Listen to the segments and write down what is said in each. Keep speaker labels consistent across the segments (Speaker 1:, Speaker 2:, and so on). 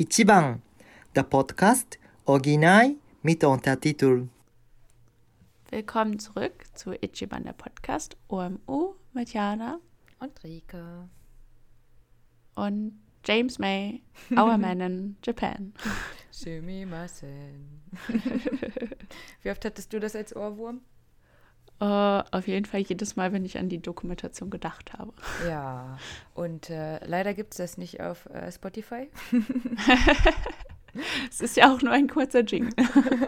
Speaker 1: Ichiban, der Podcast original mit Untertitel.
Speaker 2: Willkommen zurück zu Ichiban, der Podcast OMU mit Jana
Speaker 3: Und Rike.
Speaker 2: und James May, Our Man in Japan.
Speaker 3: Sumimasen. Wie oft hattest du das als Ohrwurm?
Speaker 2: Äh, auf jeden Fall jedes Mal, wenn ich an die Dokumentation gedacht habe.
Speaker 3: Ja. Und äh, leider gibt es das nicht auf äh, Spotify.
Speaker 2: Es ist ja auch nur ein kurzer Jingle.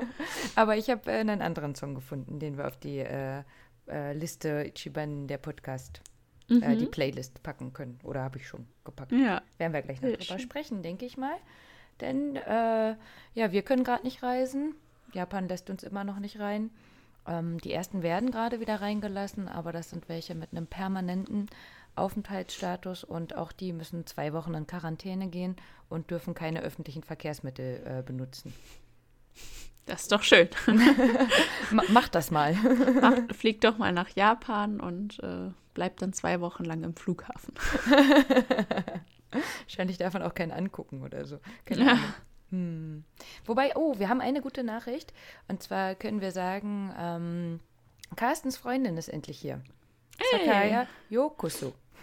Speaker 3: Aber ich habe äh, einen anderen Song gefunden, den wir auf die äh, äh, Liste Ichiban, der Podcast, äh, die Playlist packen können. Oder habe ich schon gepackt.
Speaker 2: Ja.
Speaker 3: Werden wir gleich noch drüber
Speaker 2: schön.
Speaker 3: sprechen, denke ich mal. Denn ja, wir können gerade nicht reisen. Japan lässt uns immer noch nicht rein. Ähm, die ersten werden gerade wieder reingelassen, aber das sind welche mit einem permanenten Aufenthaltsstatus und auch die müssen zwei Wochen in Quarantäne gehen und dürfen keine öffentlichen Verkehrsmittel äh, benutzen.
Speaker 2: Das ist doch schön.
Speaker 3: Ma macht das mal.
Speaker 2: Macht, fliegt doch mal nach Japan und äh, bleibt dann zwei Wochen lang im Flughafen.
Speaker 3: Wahrscheinlich darf man auch keinen angucken oder so. Keine
Speaker 2: Ja.
Speaker 3: Hm. Wobei, oh, wir haben eine gute Nachricht. Und zwar können wir sagen, ähm, Carstens Freundin ist endlich hier. Sakaya Yokoso.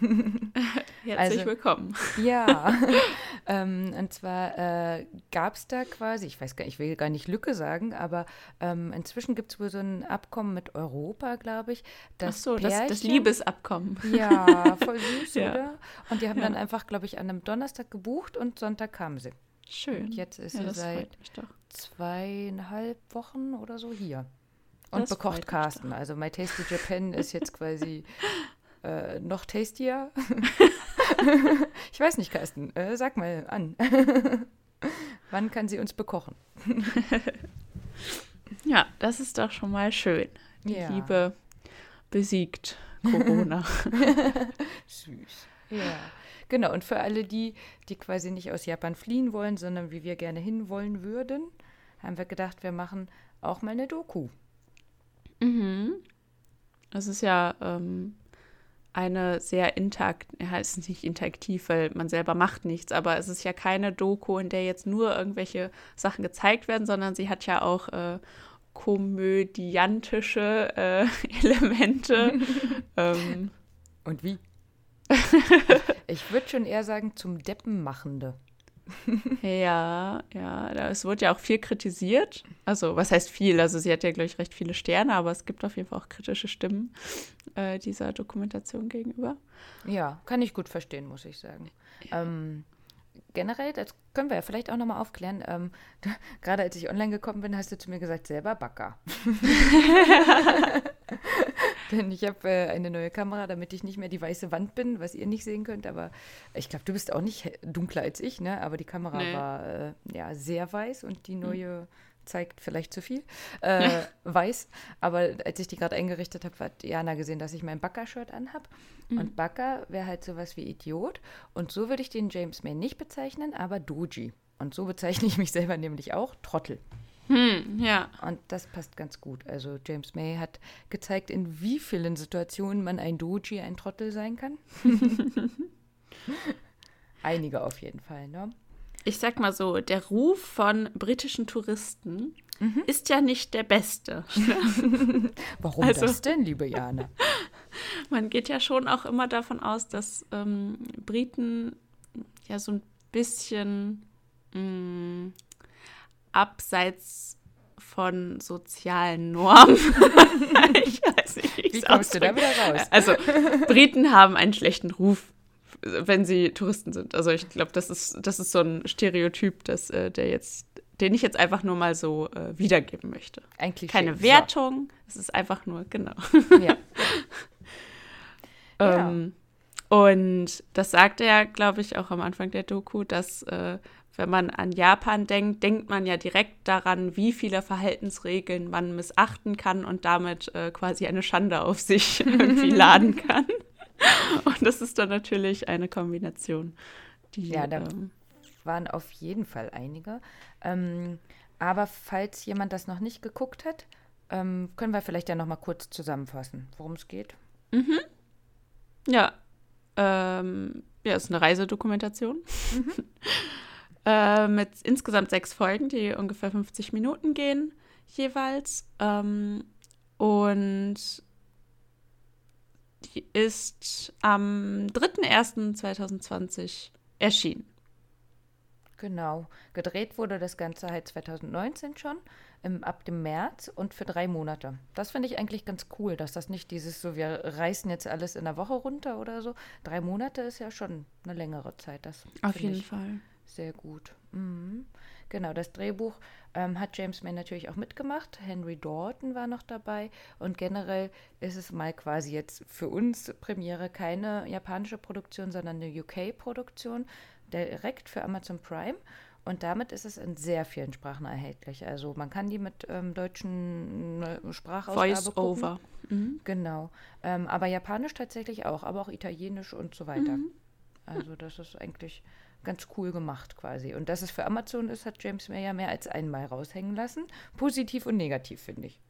Speaker 2: Herzlich
Speaker 3: Also-
Speaker 2: willkommen.
Speaker 3: Ja. ähm, und zwar äh, gab es da quasi, ich weiß gar nicht, ich will gar nicht Lücke sagen, aber ähm, inzwischen gibt es wohl so ein Abkommen mit Europa, glaube ich.
Speaker 2: Ach
Speaker 3: Das
Speaker 2: so, das, das
Speaker 3: Pärchen-
Speaker 2: Liebesabkommen.
Speaker 3: Ja, voll süß,
Speaker 2: Ja.
Speaker 3: oder? Und die haben
Speaker 2: Ja.
Speaker 3: dann einfach, glaube ich, an einem Donnerstag gebucht und Sonntag kamen sie.
Speaker 2: Schön.
Speaker 3: Und jetzt ist
Speaker 2: ja,
Speaker 3: sie seit zweieinhalb Wochen oder so hier. Und
Speaker 2: Das
Speaker 3: bekocht Carsten. Also My Tasty Japan ist jetzt quasi äh, noch tastier. ich weiß nicht, Carsten. Äh, sag mal an. Wann kann sie uns bekochen?
Speaker 2: Ja, das ist doch schon mal schön. Die
Speaker 3: Ja.
Speaker 2: Liebe besiegt Corona.
Speaker 3: Süß. Ja. Genau, und für alle die, die quasi nicht aus Japan fliehen wollen, sondern wie wir gerne hinwollen würden, haben wir gedacht, wir machen auch mal eine Doku.
Speaker 2: mhm. Das ist ja ähm, eine sehr interakt, ja, es ist nicht interaktiv, weil man selber macht nichts, aber es ist ja keine Doku, in der jetzt nur irgendwelche Sachen gezeigt werden, sondern sie hat ja auch äh, komödiantische äh, Elemente. ähm,
Speaker 3: Und wie? ich würde schon eher sagen, zum Deppenmachende.
Speaker 2: Ja, ja, es wurde ja auch viel kritisiert. Also, was heißt viel? Also, sie hat ja, glaube ich, recht viele Sterne, aber es gibt auf jeden Fall auch kritische Stimmen äh, dieser Dokumentation gegenüber.
Speaker 3: Ja, kann ich gut verstehen, muss ich sagen. Ähm, generell, das können wir ja vielleicht auch nochmal aufklären. Ähm, Gerade als ich online gekommen bin, hast du zu mir gesagt, selber Backer. Denn ich habe äh, eine neue Kamera, damit ich nicht mehr die weiße Wand bin, was ihr nicht sehen könnt. Aber ich glaube, du bist auch nicht dunkler als ich, ne? Aber die Kamera
Speaker 2: Nee.
Speaker 3: war äh, ja sehr weiß und die neue zeigt vielleicht zu viel äh, weiß. Aber als ich die gerade eingerichtet habe, hat Jana gesehen, dass ich mein Backer-Shirt anhab. Und Backer wäre halt sowas wie Idiot. Und so würde ich den James May nicht bezeichnen, aber Doji. Und so bezeichne ich mich selber nämlich auch, Trottel.
Speaker 2: Hm, ja.
Speaker 3: Und das passt ganz gut. Also James May hat gezeigt, in wie vielen Situationen man ein Doji, ein Trottel sein kann. Einige auf jeden Fall, ne?
Speaker 2: Ich sag mal so, der Ruf von britischen Touristen ist ja nicht der beste.
Speaker 3: Warum
Speaker 2: Also-
Speaker 3: das denn, liebe Jana?
Speaker 2: Man geht ja schon auch immer davon aus, dass ähm, Briten ja so ein bisschen mh, abseits von sozialen Normen. ich weiß nicht, wie
Speaker 3: Wie kommst du da wieder raus?
Speaker 2: Also, Briten haben einen schlechten Ruf, wenn sie Touristen sind. Also, ich glaube, das ist, das ist so ein Stereotyp, das, äh, der jetzt, den ich jetzt einfach nur mal so äh, wiedergeben möchte.
Speaker 3: Ein Klischee.
Speaker 2: Keine Wertung, es ist einfach nur, genau.
Speaker 3: So. Ja. Ja.
Speaker 2: Ähm, und das sagt er, glaube ich, auch am Anfang der Doku, dass äh, wenn man an Japan denkt, denkt man ja direkt daran, wie viele Verhaltensregeln man missachten kann und damit äh, quasi eine Schande auf sich irgendwie laden kann. Und das ist dann natürlich eine Kombination, die
Speaker 3: Ja, da-
Speaker 2: ähm,
Speaker 3: waren auf jeden Fall einige. Ähm, aber falls jemand das noch nicht geguckt hat, ähm, können wir vielleicht ja noch mal kurz zusammenfassen, worum es geht.
Speaker 2: ja, ähm, ja, ist eine Reisedokumentation. Äh, mit insgesamt sechs Folgen, die ungefähr 50 Minuten gehen jeweils. Ähm, und die ist am 3.1.2020 erschienen.
Speaker 3: Genau. Gedreht wurde das Ganze halt 2019 schon, im, ab dem März und für drei Monate. Das finde ich eigentlich ganz cool, dass das nicht dieses so, wir reißen jetzt alles in der Woche runter oder so. Drei Monate ist ja schon eine längere Zeit. Das
Speaker 2: Auf jeden Fall.
Speaker 3: Sehr gut. Mhm. Genau, das Drehbuch ähm, hat James May natürlich auch mitgemacht. Henry Dalton war noch dabei. Und generell ist es mal quasi jetzt für uns Premiere keine japanische Produktion, sondern eine UK-Produktion direkt für Amazon Prime. Und damit ist es in sehr vielen Sprachen erhältlich. Also man kann die mit ähm, deutschen äh, Sprachausgabe
Speaker 2: Voice gucken. over.
Speaker 3: Mhm. Genau. Ähm, aber Japanisch tatsächlich auch, aber auch Italienisch und so weiter. Mhm. Also das ist eigentlich ganz cool gemacht quasi. Und dass es für Amazon ist, hat James May ja mehr als einmal raushängen lassen. Positiv und negativ, finde ich.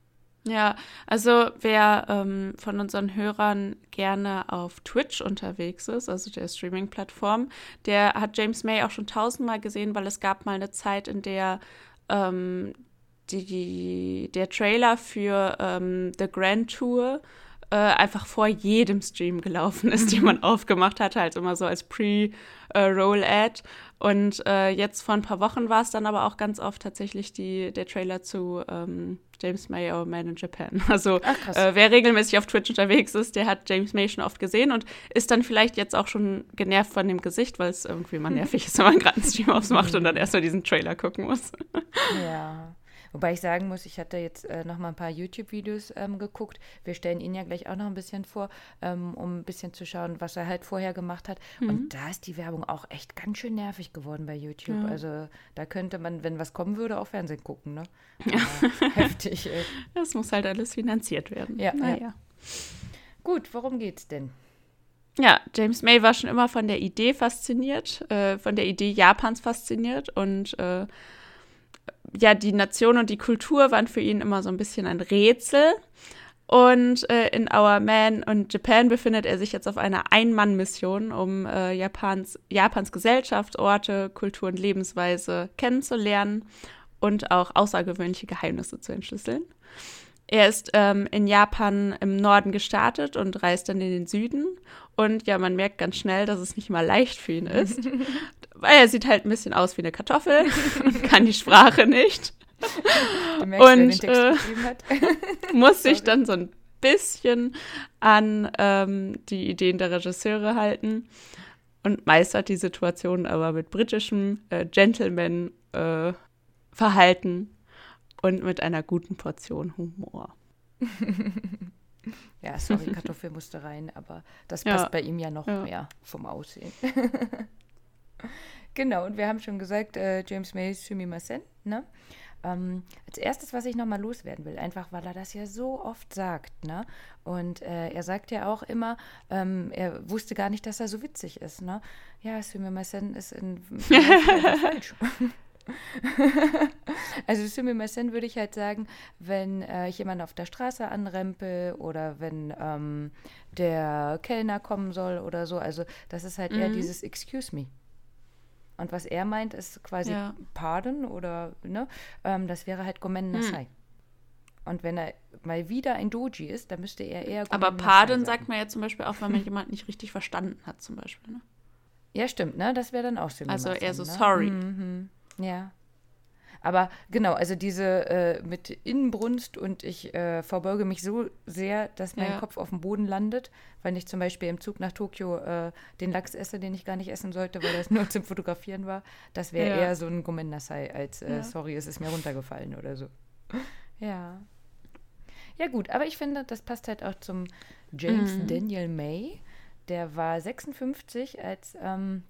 Speaker 2: Ja, also wer ähm, von unseren Hörern gerne auf Twitch unterwegs ist, also der Streaming-Plattform, der hat James May auch schon tausendmal gesehen, weil es gab mal eine Zeit, in der ähm, die, der Trailer für ähm, The Grand Tour äh, einfach vor jedem Stream gelaufen ist, den man aufgemacht hatte, halt immer so als Pre-Roll-Ad. Und äh, jetzt vor ein paar Wochen war es dann aber auch ganz oft tatsächlich die, der Trailer zu ähm, James May, Our Man in Japan. Also Ach, äh, wer regelmäßig auf Twitch unterwegs ist, der hat James May schon oft gesehen und ist dann vielleicht jetzt auch schon genervt von dem Gesicht, weil es irgendwie mal nervig ist, wenn man gerade einen Stream aufmacht und dann erstmal diesen Trailer gucken muss.
Speaker 3: Ja. Wobei ich sagen muss, ich hatte jetzt äh, noch mal ein paar YouTube-Videos ähm, geguckt. Wir stellen ihn ja gleich auch noch ein bisschen vor, ähm, um ein bisschen zu schauen, was er halt vorher gemacht hat. Mhm. Und da ist die Werbung auch echt ganz schön nervig geworden bei YouTube. Ja. Also da könnte man, wenn was kommen würde, auch Fernsehen gucken. Ne? Ja. heftig. Ey.
Speaker 2: Das muss halt alles finanziert werden.
Speaker 3: Ja, naja. ja. Gut, worum geht's denn?
Speaker 2: Ja, James May war schon immer von der Idee fasziniert, äh, von der Idee Japans fasziniert und äh, ja, die Nation und die Kultur waren für ihn immer so ein bisschen ein Rätsel. Und äh, in Our Man und Japan befindet er sich jetzt auf einer Ein-Mann-Mission, um äh, Japans, Japans Gesellschaft, Orte, Kultur und Lebensweise kennenzulernen und auch außergewöhnliche Geheimnisse zu entschlüsseln. Er ist ähm, in Japan im Norden gestartet und reist dann in den Süden. Und ja, man merkt ganz schnell, dass es nicht mal leicht für ihn ist. weil er sieht halt ein bisschen aus wie eine Kartoffel und kann die Sprache nicht. Merkst, und äh, muss sich dann so ein bisschen an ähm, die Ideen der Regisseure halten und meistert die Situation aber mit britischem äh, Gentleman-Verhalten äh, und mit einer guten Portion Humor.
Speaker 3: ja, sorry, Kartoffel musste rein, aber das passt ja. bei ihm ja noch ja. mehr vom Aussehen. genau, und wir haben schon gesagt, äh, James May Sumimasen, ne? Ähm, als erstes, was ich nochmal loswerden will, einfach weil er das ja so oft sagt, ne? Und äh, er sagt ja auch immer, ähm, er wusste gar nicht, dass er so witzig ist, ne? Ja, Sumimasen ist in, in falsch. also Sumimasen würde ich halt sagen, wenn äh, ich jemanden auf der Straße anrempel oder wenn ähm, der Kellner kommen soll oder so. Also das ist halt mhm. eher dieses Excuse me. Und was er meint, ist quasi ja. Pardon oder, ne, ähm, das wäre halt Gomen. Nasai. Mhm. Und wenn er mal wieder ein Doji ist, dann müsste er eher
Speaker 2: Gomen Aber Pardon sagt man ja zum Beispiel auch, wenn man jemanden nicht richtig verstanden hat, zum Beispiel, ne?
Speaker 3: Ja, stimmt, ne? Das wäre dann auch
Speaker 2: so. Also eher so ne? sorry.
Speaker 3: Mhm. Ja. Aber genau, also diese äh, mit Inbrunst und ich äh, verbeuge mich so sehr, dass mein ja. Kopf auf dem Boden landet, wenn ich zum Beispiel im Zug nach Tokio äh, den Lachs esse, den ich gar nicht essen sollte, weil das nur zum Fotografieren war. Das wäre ja. eher so ein Gomen Nasai als äh, ja. sorry, es ist mir runtergefallen oder so. Ja. Ja gut, aber ich finde, das passt halt auch zum James mhm. Daniel May. Der war 56, als ähm,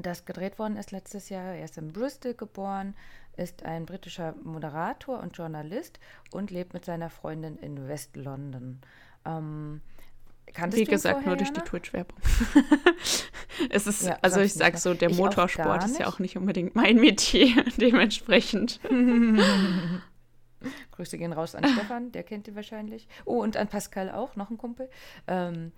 Speaker 3: das gedreht worden ist letztes Jahr. Er ist in Bristol geboren, ist ein britischer Moderator und Journalist und lebt mit seiner Freundin in West-London. Ähm,
Speaker 2: Wie gesagt, nur durch die Twitch-Werbung. es ist, ja, also ich sag so, der ich Motorsport ist ja auch nicht unbedingt mein Metier, dementsprechend.
Speaker 3: Grüße gehen raus an Stefan, der kennt ihn wahrscheinlich. Oh, und an Pascal auch, noch ein Kumpel. Ähm,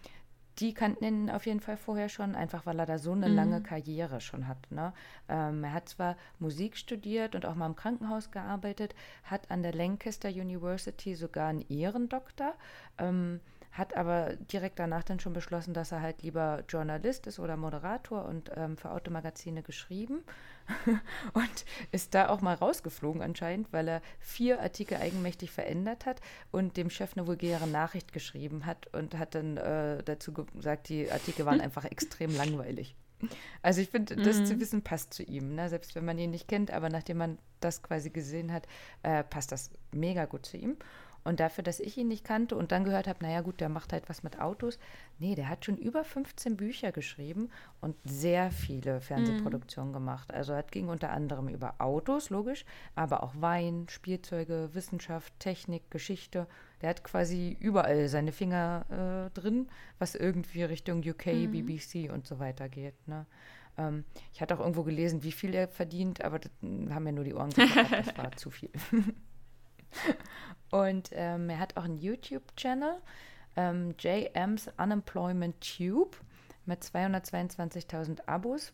Speaker 3: die kannten ihn auf jeden Fall vorher schon, einfach weil er da so eine
Speaker 2: Mhm.
Speaker 3: lange Karriere schon hat. Ne? Ähm, er hat zwar Musik studiert und auch mal im Krankenhaus gearbeitet, hat an der Lancaster University sogar einen Ehrendoktor, ähm, hat aber direkt danach dann schon beschlossen, dass er halt lieber Journalist ist oder Moderator und ähm, für Automagazine geschrieben und ist da auch mal rausgeflogen anscheinend, weil er vier Artikel eigenmächtig verändert hat und dem Chef eine vulgäre Nachricht geschrieben hat und hat dann äh, dazu gesagt, die Artikel waren einfach extrem langweilig. Also ich finde, das
Speaker 2: Mhm.
Speaker 3: zu wissen passt zu ihm, ne? selbst wenn man ihn nicht kennt, aber nachdem man das quasi gesehen hat, äh, passt das mega gut zu ihm. Und dafür, dass ich ihn nicht kannte und dann gehört habe, naja gut, der macht halt was mit Autos. Nee, der hat schon über 15 Bücher geschrieben und sehr viele Fernsehproduktionen gemacht. Also es ging unter anderem über Autos, logisch, aber auch Wein, Spielzeuge, Wissenschaft, Technik, Geschichte. Der hat quasi überall seine Finger äh, drin, was irgendwie Richtung UK, BBC und so weiter geht. Ne? Ähm, ich hatte auch irgendwo gelesen, wie viel er verdient, aber das mm, haben mir nur die Ohren geklappert, das war zu viel. Und ähm, er hat auch einen YouTube-Channel, ähm, JM's Unemployment Tube, mit 222.000 Abos.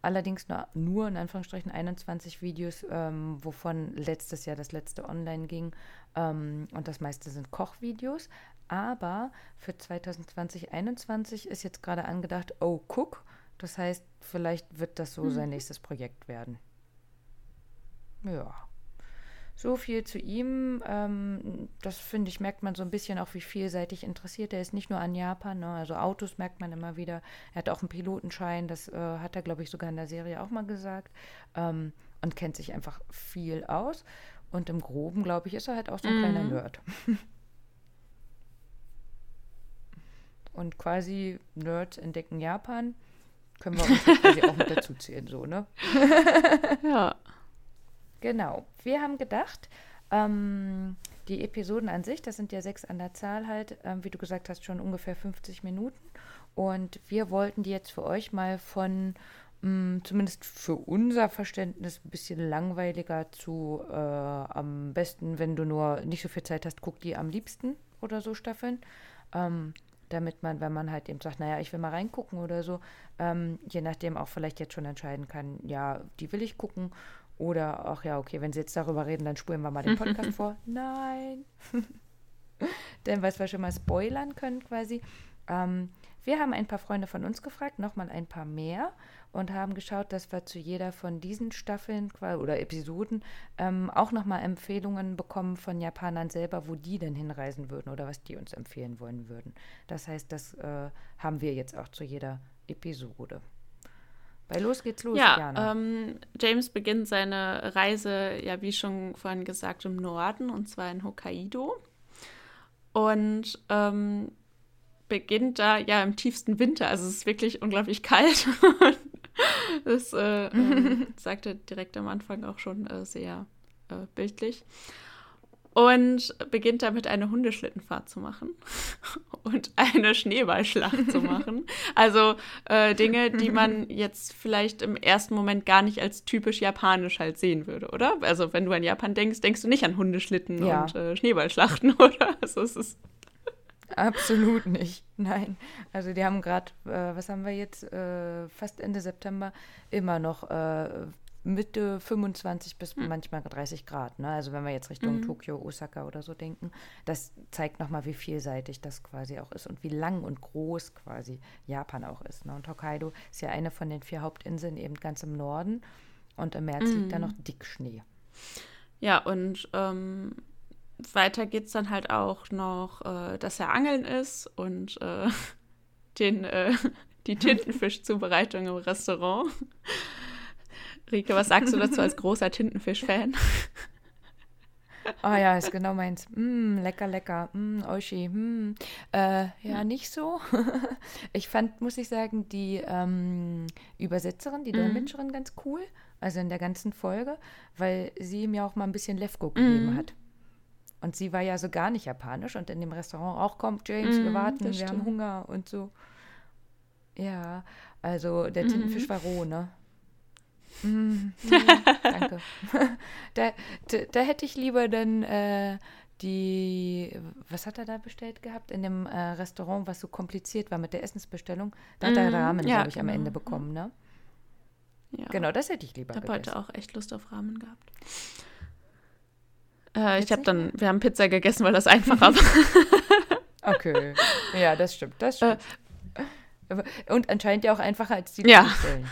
Speaker 3: Allerdings nur, nur in Anführungsstrichen 21 Videos, ähm, wovon letztes Jahr das letzte online ging. Ähm, und das meiste sind Kochvideos. Aber für 2020, 2021 ist jetzt gerade angedacht, oh, Cook. Das heißt, vielleicht wird das so sein nächstes Projekt werden. Ja. So viel zu ihm. Ähm, das finde ich, merkt man so ein bisschen auch, wie vielseitig interessiert er ist. Nicht nur an Japan, ne? also Autos merkt man immer wieder. Er hat auch einen Pilotenschein, das äh, hat er, glaube ich, sogar in der Serie auch mal gesagt. Ähm, und kennt sich einfach viel aus. Und im Groben, glaube ich, ist er halt auch so ein kleiner Nerd. und quasi Nerds entdecken Japan. Können wir uns quasi auch mit dazu zählen, so, ne?
Speaker 2: Ja.
Speaker 3: Genau. Wir haben gedacht, ähm, die Episoden an sich, das sind ja sechs an der Zahl halt, ähm, wie du gesagt hast, schon ungefähr 50 Minuten. Und wir wollten die jetzt für euch mal von mh, zumindest für unser Verständnis ein bisschen langweiliger zu äh, am besten, wenn du nur nicht so viel Zeit hast, guck die am liebsten oder so Staffeln. Ähm, damit man, wenn man halt eben sagt, naja, ich will mal reingucken oder so, ähm, je nachdem auch vielleicht jetzt schon entscheiden kann, ja, die will ich gucken oder ach ja, okay, wenn sie jetzt darüber reden, dann spulen wir mal den Podcast vor. Nein. Denn was wir schon mal spoilern können quasi. Ähm, wir haben ein paar Freunde von uns gefragt, nochmal ein paar mehr und haben geschaut, dass wir zu jeder von diesen Staffeln oder Episoden ähm, auch nochmal Empfehlungen bekommen von Japanern selber, wo die denn hinreisen würden oder was die uns empfehlen wollen würden. Das heißt, das äh, haben wir jetzt auch zu jeder Episode. Bei Los geht's los,
Speaker 2: Ja, ähm, James beginnt seine Reise, ja, wie schon vorhin gesagt, im Norden, und zwar in Hokkaido. Und ähm, beginnt da ja im tiefsten Winter. Also es ist wirklich unglaublich kalt. das äh, ähm, sagte direkt am Anfang auch schon äh, sehr äh, bildlich. Und beginnt damit eine Hundeschlittenfahrt zu machen und eine Schneeballschlacht zu machen. Also äh, Dinge, die man jetzt vielleicht im ersten Moment gar nicht als typisch japanisch halt sehen würde, oder? Also wenn du an Japan denkst, denkst du nicht an Hundeschlitten
Speaker 3: Ja.
Speaker 2: und äh, Schneeballschlachten, oder? Also es ist
Speaker 3: Absolut nicht. Nein. Also die haben gerade, äh, was haben wir jetzt, äh, fast Ende September, immer noch äh, Mitte 25 bis manchmal 30 Grad. Ne? Also wenn wir jetzt Richtung Tokio, Osaka oder so denken, das zeigt nochmal, wie vielseitig das quasi auch ist und wie lang und groß quasi Japan auch ist. Ne? Und Hokkaido ist ja eine von den vier Hauptinseln eben ganz im Norden und im März liegt da noch dick Schnee.
Speaker 2: Ja, und ähm, weiter geht es dann halt auch noch, äh, dass er angeln ist und äh, den, äh, die Tintenfischzubereitung im Restaurant. Rike, was sagst du dazu als großer Tintenfisch-Fan?
Speaker 3: Oh ja, ist genau meins. Mm, lecker, lecker. Mm, Oishi. Mm. Äh, ja, nicht so. ich fand, muss ich sagen, die ähm, Übersetzerin, die Dolmetscherin ganz cool. Also in der ganzen Folge, weil sie mir auch mal ein bisschen Lefko gegeben hat. Und sie war ja so gar nicht japanisch und in dem Restaurant auch kommt James, wir
Speaker 2: Mm,
Speaker 3: warten, wir
Speaker 2: das
Speaker 3: haben
Speaker 2: stimmt.
Speaker 3: Hunger und so. Ja, also der Tintenfisch war roh, ne? Mm, mm, danke. da, da, da hätte ich lieber dann äh, die, was hat er da bestellt gehabt? In dem äh, Restaurant, was so kompliziert war mit der Essensbestellung. Da hat er
Speaker 2: Mhm,
Speaker 3: Ramen,
Speaker 2: ja,
Speaker 3: glaube ich, am
Speaker 2: genau.
Speaker 3: Ende bekommen, ne?
Speaker 2: Ja.
Speaker 3: Genau, das hätte ich lieber
Speaker 2: Ich habe heute auch echt Lust auf Ramen gehabt. Äh, ich
Speaker 3: Jetzt
Speaker 2: habe dann, wir haben Pizza gegessen, weil das einfacher war.
Speaker 3: Okay, ja, das stimmt, das stimmt. Und anscheinend ja auch einfacher als die.
Speaker 2: Ja.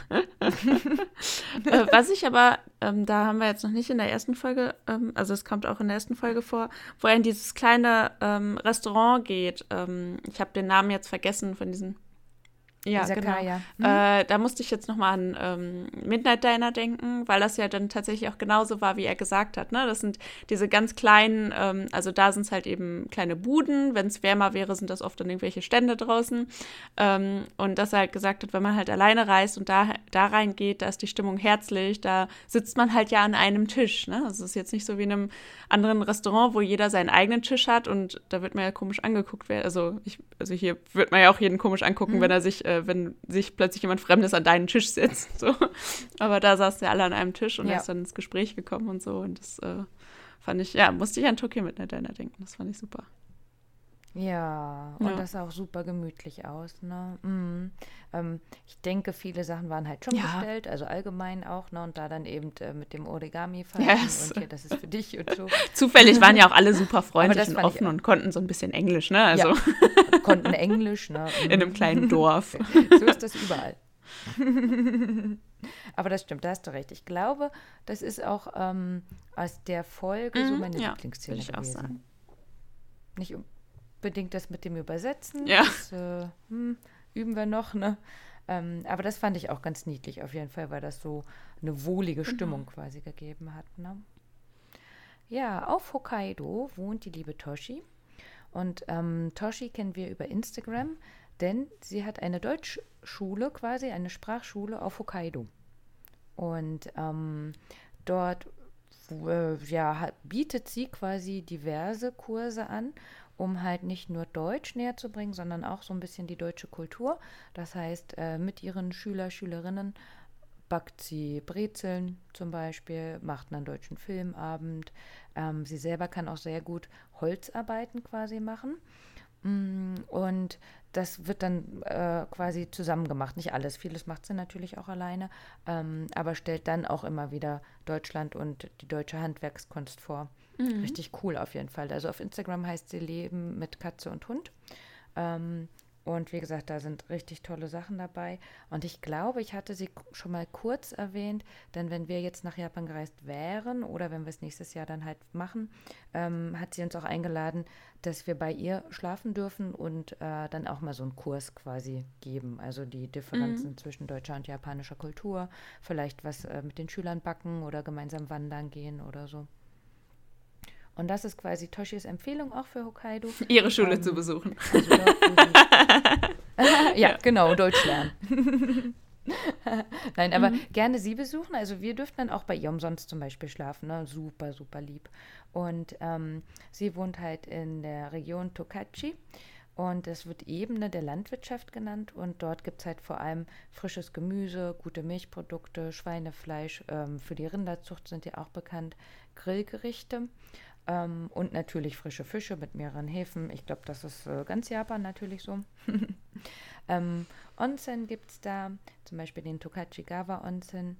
Speaker 2: äh, was ich aber, ähm, da haben wir jetzt noch nicht in der ersten Folge, ähm, also es kommt auch in der ersten Folge vor, wo er in dieses kleine ähm, Restaurant geht. Ähm, ich habe den Namen jetzt vergessen von diesen. Ja, genau.
Speaker 3: Isakaya. Hm?
Speaker 2: Äh, da musste ich jetzt nochmal an ähm, Midnight Diner denken, weil das ja dann tatsächlich auch genauso war, wie er gesagt hat. Ne? Das sind diese ganz kleinen, ähm, also da sind es halt eben kleine Buden. Wenn es wärmer wäre, sind das oft dann irgendwelche Stände draußen. Ähm, und dass er halt gesagt hat, wenn man halt alleine reist und da, da reingeht, da ist die Stimmung herzlich, da sitzt man halt ja an einem Tisch. Ne? Also es ist jetzt nicht so wie in einem anderen Restaurant, wo jeder seinen eigenen Tisch hat und da wird man ja komisch angeguckt werden. Also, ich, also hier wird man ja auch jeden komisch angucken, wenn er sich, äh, wenn sich plötzlich jemand Fremdes an deinen Tisch setzt. So. Aber da saßen ja alle an einem Tisch und
Speaker 3: Ja.
Speaker 2: er ist dann ins Gespräch gekommen und so. Und das äh, fand ich, ja, musste ich an Tokyo Midnight Diner denken. Das fand ich super.
Speaker 3: Ja, und
Speaker 2: Ja.
Speaker 3: das sah auch super gemütlich aus. Ne? Mhm. Ähm, ich denke, viele Sachen waren halt schon
Speaker 2: Ja.
Speaker 3: bestellt, also allgemein auch. Ne? Und da dann eben äh, mit dem origami
Speaker 2: Yes.
Speaker 3: und hier, das ist für dich und so.
Speaker 2: Zufällig waren ja auch alle super freundlich und offen und konnten so ein bisschen Englisch, ne? Also
Speaker 3: Ja. Konnten Englisch. Ne?
Speaker 2: in einem kleinen Dorf.
Speaker 3: So ist das überall. Aber das stimmt, da hast du recht. Ich glaube, das ist auch ähm, aus der Folge so
Speaker 2: Mhm,
Speaker 3: meine
Speaker 2: ja,
Speaker 3: Lieblingsszene
Speaker 2: ich auch
Speaker 3: gewesen.
Speaker 2: sagen.
Speaker 3: Nicht unbedingt das mit dem Übersetzen.
Speaker 2: Ja.
Speaker 3: Das äh, hm, üben wir noch, ne? Ähm, aber das fand ich auch ganz niedlich auf jeden Fall, weil das so eine wohlige
Speaker 2: Genau.
Speaker 3: Stimmung quasi gegeben hat. Ne? Ja, auf Hokkaido wohnt die liebe Toshi. Und ähm, Toshi kennen wir über Instagram, denn sie hat eine Deutschschule quasi, eine Sprachschule auf Hokkaido. Und ähm, dort äh, ja, bietet sie quasi diverse Kurse an, um halt nicht nur Deutsch näher zu bringen, sondern auch so ein bisschen die deutsche Kultur. Das heißt, äh, mit ihren Schüler, Schülerinnen backt sie Brezeln zum Beispiel, macht einen deutschen Filmabend. Ähm, sie selber kann auch sehr gut Holzarbeiten quasi machen. Mm, Und das wird dann äh, quasi zusammen gemacht. Nicht alles, vieles macht sie natürlich auch alleine, ähm, aber stellt dann auch immer wieder Deutschland und die deutsche Handwerkskunst vor. Richtig cool auf jeden Fall. Also auf Instagram heißt sie Leben mit Katze und Hund. Ähm, und wie gesagt, da sind richtig tolle Sachen dabei. Und ich glaube, ich hatte sie schon mal kurz erwähnt, denn wenn wir jetzt nach Japan gereist wären oder wenn wir es nächstes Jahr dann halt machen, ähm, hat sie uns auch eingeladen, dass wir bei ihr schlafen dürfen und äh, dann auch mal so einen Kurs quasi geben. Also die Differenzen zwischen deutscher und japanischer Kultur, vielleicht was äh, mit den Schülern backen oder gemeinsam wandern gehen oder so. Und das ist quasi Toshis Empfehlung auch für Hokkaido.
Speaker 2: Ihre Schule
Speaker 3: Ähm,
Speaker 2: zu besuchen.
Speaker 3: Also sie ja, genau, Deutsch lernen. Nein, aber gerne sie besuchen. Also wir dürften dann auch bei ihr umsonst zum Beispiel schlafen. Ne? Super, super lieb. Und ähm, sie wohnt halt in der Region Tokachi. Und es wird Ebene der Landwirtschaft genannt. Und dort gibt es halt vor allem frisches Gemüse, gute Milchprodukte, Schweinefleisch. Ähm, für die Rinderzucht sind ja auch bekannt Grillgerichte. Ähm, und natürlich frische Fische mit mehreren Häfen. Ich glaube, das ist äh, ganz Japan natürlich so. ähm, Onsen gibt es da, zum Beispiel den Tokachigawa Onsen.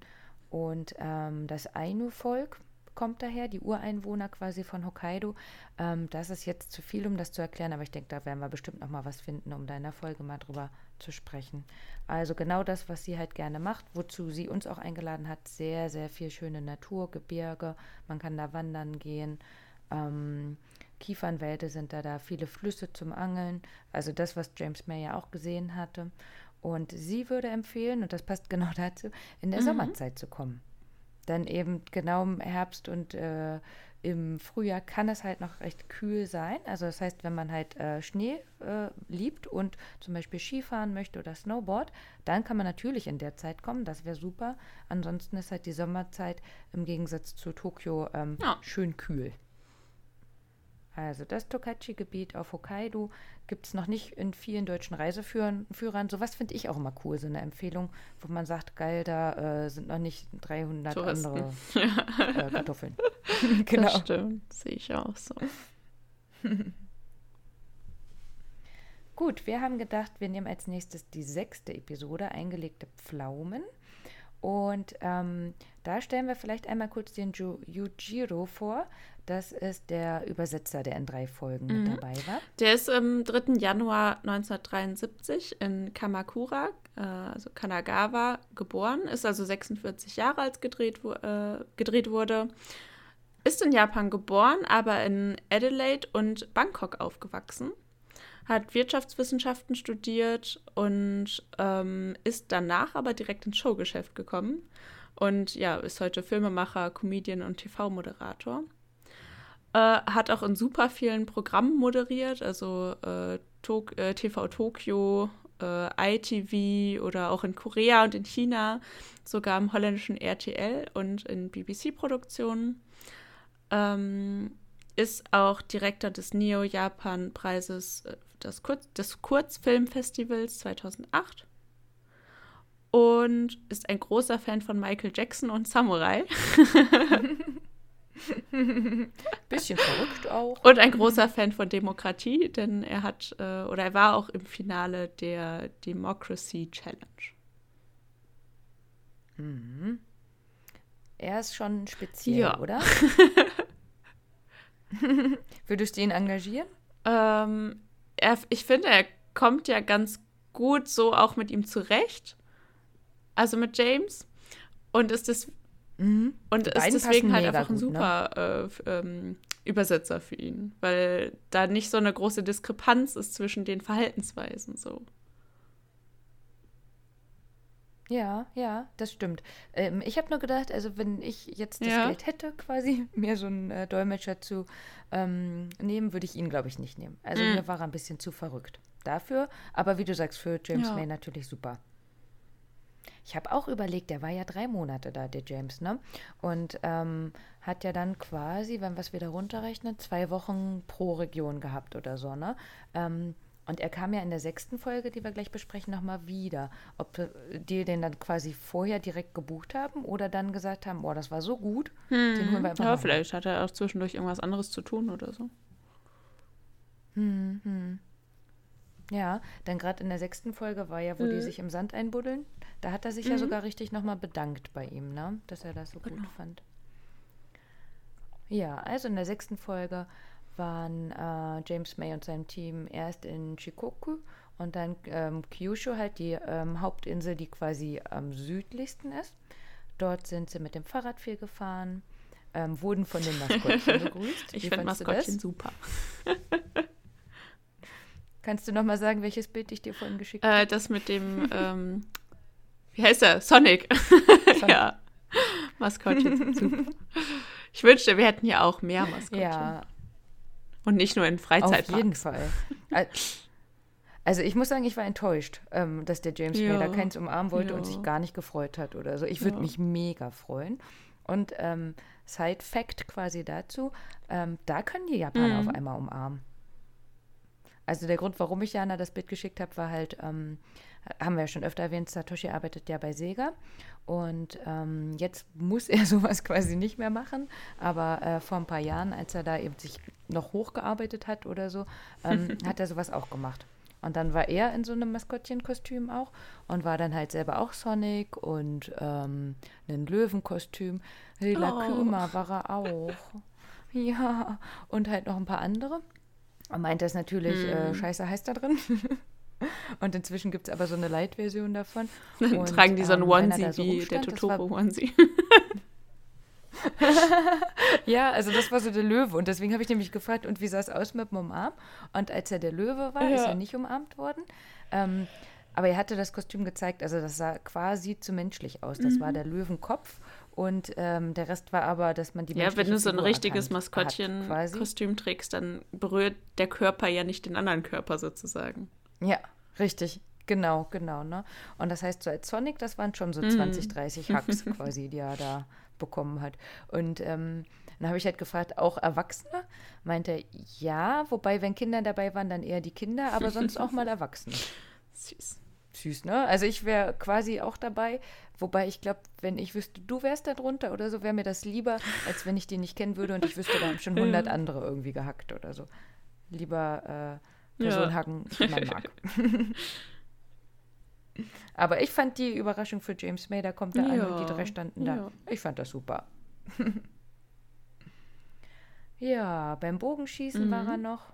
Speaker 3: Und ähm, das Ainu-Volk kommt daher, die Ureinwohner quasi von Hokkaido. Ähm, das ist jetzt zu viel, um das zu erklären, aber ich denke, da werden wir bestimmt noch mal was finden, um da in der Folge mal drüber zu sprechen. Also genau das, was sie halt gerne macht, wozu sie uns auch eingeladen hat. Sehr, sehr viel schöne Natur, Gebirge, man kann da wandern gehen. Ähm, Kiefernwälder sind da, da viele Flüsse zum Angeln. Also das, was James May ja auch gesehen hatte. Und sie würde empfehlen, und das passt genau dazu, in der Sommerzeit zu kommen. Dann eben genau im Herbst und äh, im Frühjahr kann es halt noch recht kühl sein. Also das heißt, wenn man halt äh, Schnee äh, liebt und zum Beispiel Skifahren möchte oder Snowboard, dann kann man natürlich in der Zeit kommen. Das wäre super. Ansonsten ist halt die Sommerzeit im Gegensatz zu Tokio ähm,
Speaker 2: Ja.
Speaker 3: schön kühl. Also das Tokachi-Gebiet auf Hokkaido gibt es noch nicht in vielen deutschen Reiseführern. Führern. Sowas finde ich auch immer cool, so eine Empfehlung, wo man sagt, geil, da äh, sind noch nicht 300
Speaker 2: Touristen.
Speaker 3: andere äh, Kartoffeln.
Speaker 2: Das
Speaker 3: genau.
Speaker 2: stimmt, sehe ich auch so.
Speaker 3: Gut, wir haben gedacht, wir nehmen als nächstes die sechste Episode, eingelegte Pflaumen. Und ähm, da stellen wir vielleicht einmal kurz den Ju Yujiro vor. Das ist der Übersetzer, der in drei Folgen mhm. mit dabei war.
Speaker 2: Der ist am 3. Januar 1973 in Kamakura, äh, also Kanagawa, geboren, ist also 46 Jahre alt gedreht, äh, gedreht wurde. Ist in Japan geboren, aber in Adelaide und Bangkok aufgewachsen hat Wirtschaftswissenschaften studiert und ähm, ist danach aber direkt ins Showgeschäft gekommen. Und ja, ist heute Filmemacher, Comedian und TV-Moderator. Äh, hat auch in super vielen Programmen moderiert, also äh, Tok äh, TV Tokio, äh, ITV oder auch in Korea und in China, sogar im holländischen RTL und in BBC-Produktionen. Ähm, ist auch Direktor des Neo-Japan-Preises äh, des, Kurz des Kurzfilmfestivals 2008 und ist ein großer Fan von Michael Jackson und Samurai.
Speaker 3: Bisschen verrückt auch.
Speaker 2: Und ein großer Fan von Demokratie, denn er hat äh, oder er war auch im Finale der Democracy Challenge.
Speaker 3: Mhm. Er ist schon speziell, ja. oder? Würdest du ihn engagieren?
Speaker 2: Ähm, er, ich finde, er kommt ja ganz gut so auch mit ihm zurecht. Also mit James. Und ist das. Mhm. Und ist deswegen halt einfach ein gut, ne? super ne? äh, ähm, Übersetzer für ihn. Weil da nicht so eine große Diskrepanz ist zwischen den Verhaltensweisen so.
Speaker 3: Ja, ja, das stimmt. Ähm, ich habe nur gedacht, also wenn ich jetzt das ja. Geld hätte, quasi mir so einen äh, Dolmetscher zu ähm, nehmen, würde ich ihn, glaube ich, nicht nehmen. Also mhm. mir war er ein bisschen zu verrückt dafür. Aber wie du sagst, für James ja. May natürlich super. Ich habe auch überlegt, der war ja drei Monate da, der James, ne? Und ähm, hat ja dann quasi, wenn wir es wieder runterrechnen, zwei Wochen pro Region gehabt oder so, ne? Ähm, und er kam ja in der sechsten Folge, die wir gleich besprechen, nochmal wieder. Ob die den dann quasi vorher direkt gebucht haben oder dann gesagt haben, boah, das war so gut,
Speaker 2: hm. den holen wir einfach Ja, vielleicht hat er auch zwischendurch irgendwas anderes zu tun oder so.
Speaker 3: Hm, hm. Ja, dann gerade in der sechsten Folge war ja, wo hm. die sich im Sand einbuddeln. Da hat er sich ja mhm. sogar richtig nochmal bedankt bei ihm, ne? Dass er das so genau. gut fand. Ja, also in der sechsten Folge waren äh, James May und sein Team erst in Shikoku und dann ähm, Kyushu, halt die ähm, Hauptinsel, die quasi am südlichsten ist. Dort sind sie mit dem Fahrrad viel gefahren, ähm, wurden von den Maskottchen begrüßt.
Speaker 2: ich finde Maskottchen super.
Speaker 3: Kannst du noch mal sagen, welches Bild ich dir vorhin geschickt äh,
Speaker 2: habe? Das mit dem, ähm, wie heißt er? Sonic. Sonic. ja. Maskottchen, super. Ich wünschte, wir hätten hier auch mehr Maskottchen. Ja, und nicht nur in Freizeitparks.
Speaker 3: Auf jeden Fall. Also ich muss sagen, ich war enttäuscht, ähm, dass der James ja. May da keins umarmen wollte ja. und sich gar nicht gefreut hat oder so. Ich würde ja. mich mega freuen. Und ähm, Side Fact quasi dazu, ähm, da können die Japaner mhm. auf einmal umarmen. Also der Grund, warum ich Jana das Bild geschickt habe, war halt, ähm, haben wir ja schon öfter erwähnt, Satoshi arbeitet ja bei Sega und ähm, jetzt muss er sowas quasi nicht mehr machen. Aber äh, vor ein paar Jahren, als er da eben sich noch hochgearbeitet hat oder so, ähm, hat er sowas auch gemacht. Und dann war er in so einem Maskottchenkostüm auch und war dann halt selber auch Sonic und ähm, ein Löwenkostüm. Hila oh. Kuma war er auch. Ja, und halt noch ein paar andere. Und meint das natürlich, hm. äh, scheiße heißt da drin. Und inzwischen gibt es aber so eine Light-Version davon.
Speaker 2: Dann und, tragen die so ein ähm, Onesie so wie der Totoro-Onesie.
Speaker 3: ja, also das war so der Löwe. Und deswegen habe ich nämlich gefragt, und wie sah es aus mit dem Umarm? Und als er der Löwe war, ja. ist er nicht umarmt worden. Ähm, aber er hatte das Kostüm gezeigt, also das sah quasi zu menschlich aus. Das mhm. war der Löwenkopf und ähm, der Rest war aber, dass man die
Speaker 2: Ja, wenn du so ein richtiges Maskottchen-Kostüm trägst, dann berührt der Körper ja nicht den anderen Körper sozusagen.
Speaker 3: Ja, richtig. Genau, genau, ne? Und das heißt, so als Sonic, das waren schon so 20, mhm. 30 Hacks quasi, die er da bekommen hat. Und ähm, dann habe ich halt gefragt, auch Erwachsene? Meinte ja, wobei, wenn Kinder dabei waren, dann eher die Kinder, aber sonst auch mal Erwachsene.
Speaker 2: Süß.
Speaker 3: Süß, ne? Also ich wäre quasi auch dabei, wobei ich glaube, wenn ich wüsste, du wärst da drunter oder so, wäre mir das lieber, als wenn ich die nicht kennen würde und ich wüsste, da haben schon 100 andere irgendwie gehackt oder so. lieber äh, Person
Speaker 2: Ja.
Speaker 3: hacken, die man mag. Aber ich fand die Überraschung für James May, da kommt er an und die
Speaker 2: Ja,
Speaker 3: drei standen da.
Speaker 2: ja.
Speaker 3: Ich fand das super. ja, beim Bogenschießen war
Speaker 2: Mhm.
Speaker 3: er noch.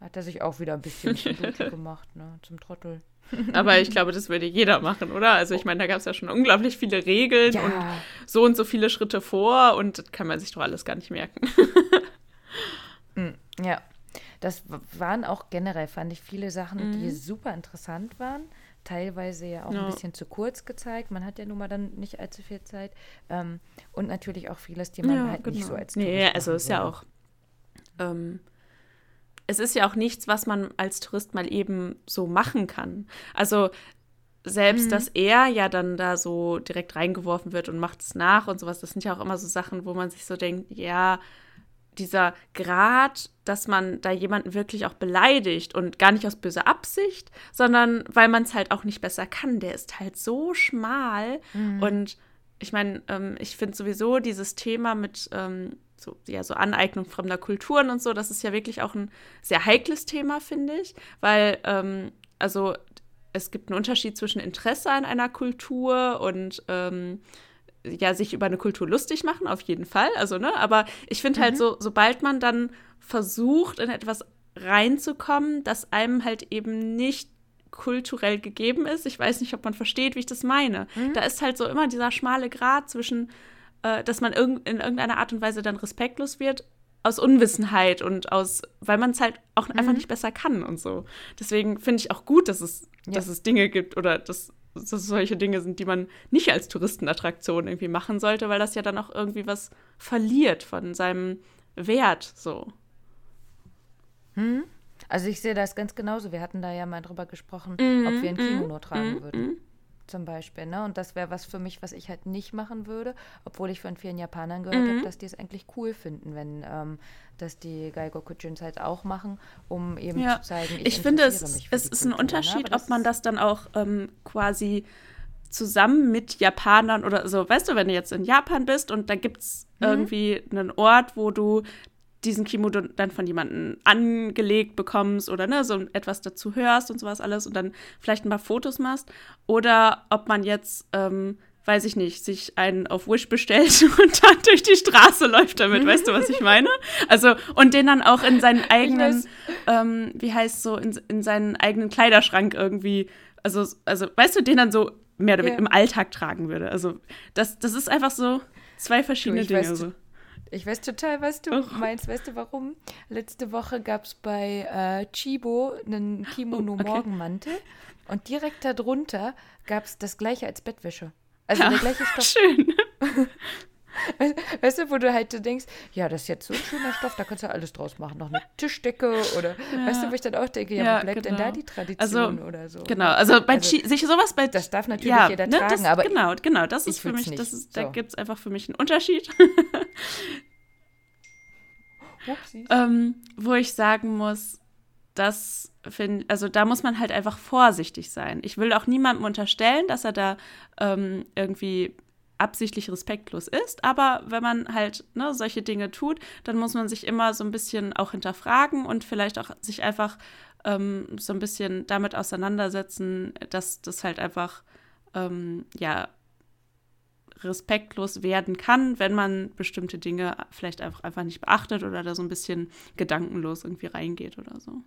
Speaker 3: Hat er sich auch wieder ein bisschen zum gemacht, ne? Zum Trottel.
Speaker 2: Aber ich glaube, das würde jeder machen, oder? Also ich meine, da gab es ja schon unglaublich viele Regeln und
Speaker 3: Ja,
Speaker 2: so und so viele Schritte vor und das kann man sich doch alles gar nicht merken.
Speaker 3: ja. Das waren auch generell, fand ich, viele Sachen, die
Speaker 2: Mhm.
Speaker 3: super interessant waren. Teilweise ja auch
Speaker 2: Ja.
Speaker 3: ein bisschen zu kurz gezeigt. Man hat ja nun mal dann nicht allzu viel Zeit. Ähm, und natürlich auch vieles, die man halt nicht so als
Speaker 2: genau. Nee,
Speaker 3: Tourist
Speaker 2: also ist ja auch. Ähm, es ist ja auch nichts, was man als Tourist mal eben so machen kann. Also selbst,
Speaker 3: Mhm.
Speaker 2: dass er ja dann da so direkt reingeworfen wird und macht es nach und sowas, das sind ja auch immer so Sachen, wo man sich so denkt, ja, dieser Grad, dass man da jemanden wirklich auch beleidigt und gar nicht aus böser Absicht, sondern weil man es halt auch nicht besser kann, der ist halt so schmal.
Speaker 3: Mhm.
Speaker 2: Und ich meine, ähm, ich finde sowieso dieses Thema mit ähm, so, ja, so Aneignung fremder Kulturen und so, das ist ja wirklich auch ein sehr heikles Thema, finde ich, weil ähm, also es gibt einen Unterschied zwischen Interesse an einer Kultur und ähm, ja, sich über eine Kultur lustig machen, auf jeden Fall. Also, ne, aber ich finde halt so, sobald man dann versucht, in etwas reinzukommen, das einem halt eben nicht kulturell gegeben ist. Ich weiß nicht, ob man versteht, wie ich das meine. Da ist halt so immer dieser schmale Grat zwischen, äh, dass man irg in irgendeiner Art und Weise dann respektlos wird aus Unwissenheit und aus, weil man es halt auch einfach nicht besser kann und so. Deswegen finde ich auch gut, dass es,
Speaker 3: Ja.
Speaker 2: dass es Dinge gibt oder dass, dass es solche Dinge sind, die man nicht als Touristenattraktion irgendwie machen sollte, weil das ja dann auch irgendwie was verliert von seinem Wert so.
Speaker 3: Also ich sehe das ganz genauso. Wir hatten da ja mal drüber gesprochen,
Speaker 2: Mhm,
Speaker 3: ob wir ein Kimono tragen würden. Zum Beispiel, ne? Und das wäre was für mich, was ich halt nicht machen würde, obwohl ich von vielen Japanern gehört
Speaker 2: Mhm.
Speaker 3: habe, dass die es eigentlich cool finden, wenn ähm, das die Gaigokujins halt auch machen, um eben
Speaker 2: Ja,
Speaker 3: zu zeigen, ich,
Speaker 2: ich, finde, es, es ist ein
Speaker 3: Kultur, ne?
Speaker 2: Unterschied,
Speaker 3: Aber
Speaker 2: ob man das dann auch ähm, quasi zusammen mit Japanern oder so, weißt du, wenn du jetzt in Japan bist und da gibt es
Speaker 3: Mhm.
Speaker 2: irgendwie einen Ort, wo du diesen Kimono dann von jemandem angelegt bekommst oder ne, so etwas dazu hörst und sowas alles und dann vielleicht ein paar Fotos machst. Oder ob man jetzt, ähm, weiß ich nicht, sich einen auf Wish bestellt und dann durch die Straße läuft damit, weißt du, was ich meine? Also, und den dann auch in seinen eigenen, ähm, wie heißt so, in, in seinen eigenen Kleiderschrank irgendwie, also, also, weißt du, den dann so mehr oder weniger im Alltag tragen würde. Also, das, das ist einfach so zwei verschiedene
Speaker 3: ich
Speaker 2: Dinge.
Speaker 3: weiß,
Speaker 2: so.
Speaker 3: Ich weiß total, was du
Speaker 2: Och.
Speaker 3: meinst. Weißt du warum? Letzte Woche gab es bei äh, Chibo einen
Speaker 2: Oh, okay.
Speaker 3: Kimono-Morgenmantel und direkt darunter gab es das gleiche als Bettwäsche. Also der gleiche Stoff.
Speaker 2: Schön.
Speaker 3: Weißt du, wo du halt so denkst, ja, das ist jetzt so ein schöner Stoff, da kannst du alles draus machen. Noch eine Tischdecke oder, weißt du, wo ich dann auch denke, ja,
Speaker 2: Ja,
Speaker 3: wo bleibt denn
Speaker 2: genau.
Speaker 3: da die Tradition
Speaker 2: Also,
Speaker 3: oder so?
Speaker 2: Genau, also bei
Speaker 3: Also,
Speaker 2: sich sowas bei
Speaker 3: das darf natürlich
Speaker 2: ja,
Speaker 3: jeder
Speaker 2: ne,
Speaker 3: tragen,
Speaker 2: das,
Speaker 3: aber
Speaker 2: genau, genau, das ist für mich, das ist, da
Speaker 3: So.
Speaker 2: gibt es einfach für mich einen Unterschied. Ähm, wo ich sagen muss, das finde, also da muss man halt einfach vorsichtig sein. Ich will auch niemandem unterstellen, dass er da ähm, irgendwie absichtlich respektlos ist, aber wenn man halt ne, solche Dinge tut, dann muss man sich immer so ein bisschen auch hinterfragen und vielleicht auch sich einfach ähm, so ein bisschen damit auseinandersetzen, dass das halt einfach ähm, ja respektlos werden kann, wenn man bestimmte Dinge vielleicht einfach, einfach nicht beachtet oder da so ein bisschen gedankenlos irgendwie reingeht oder so.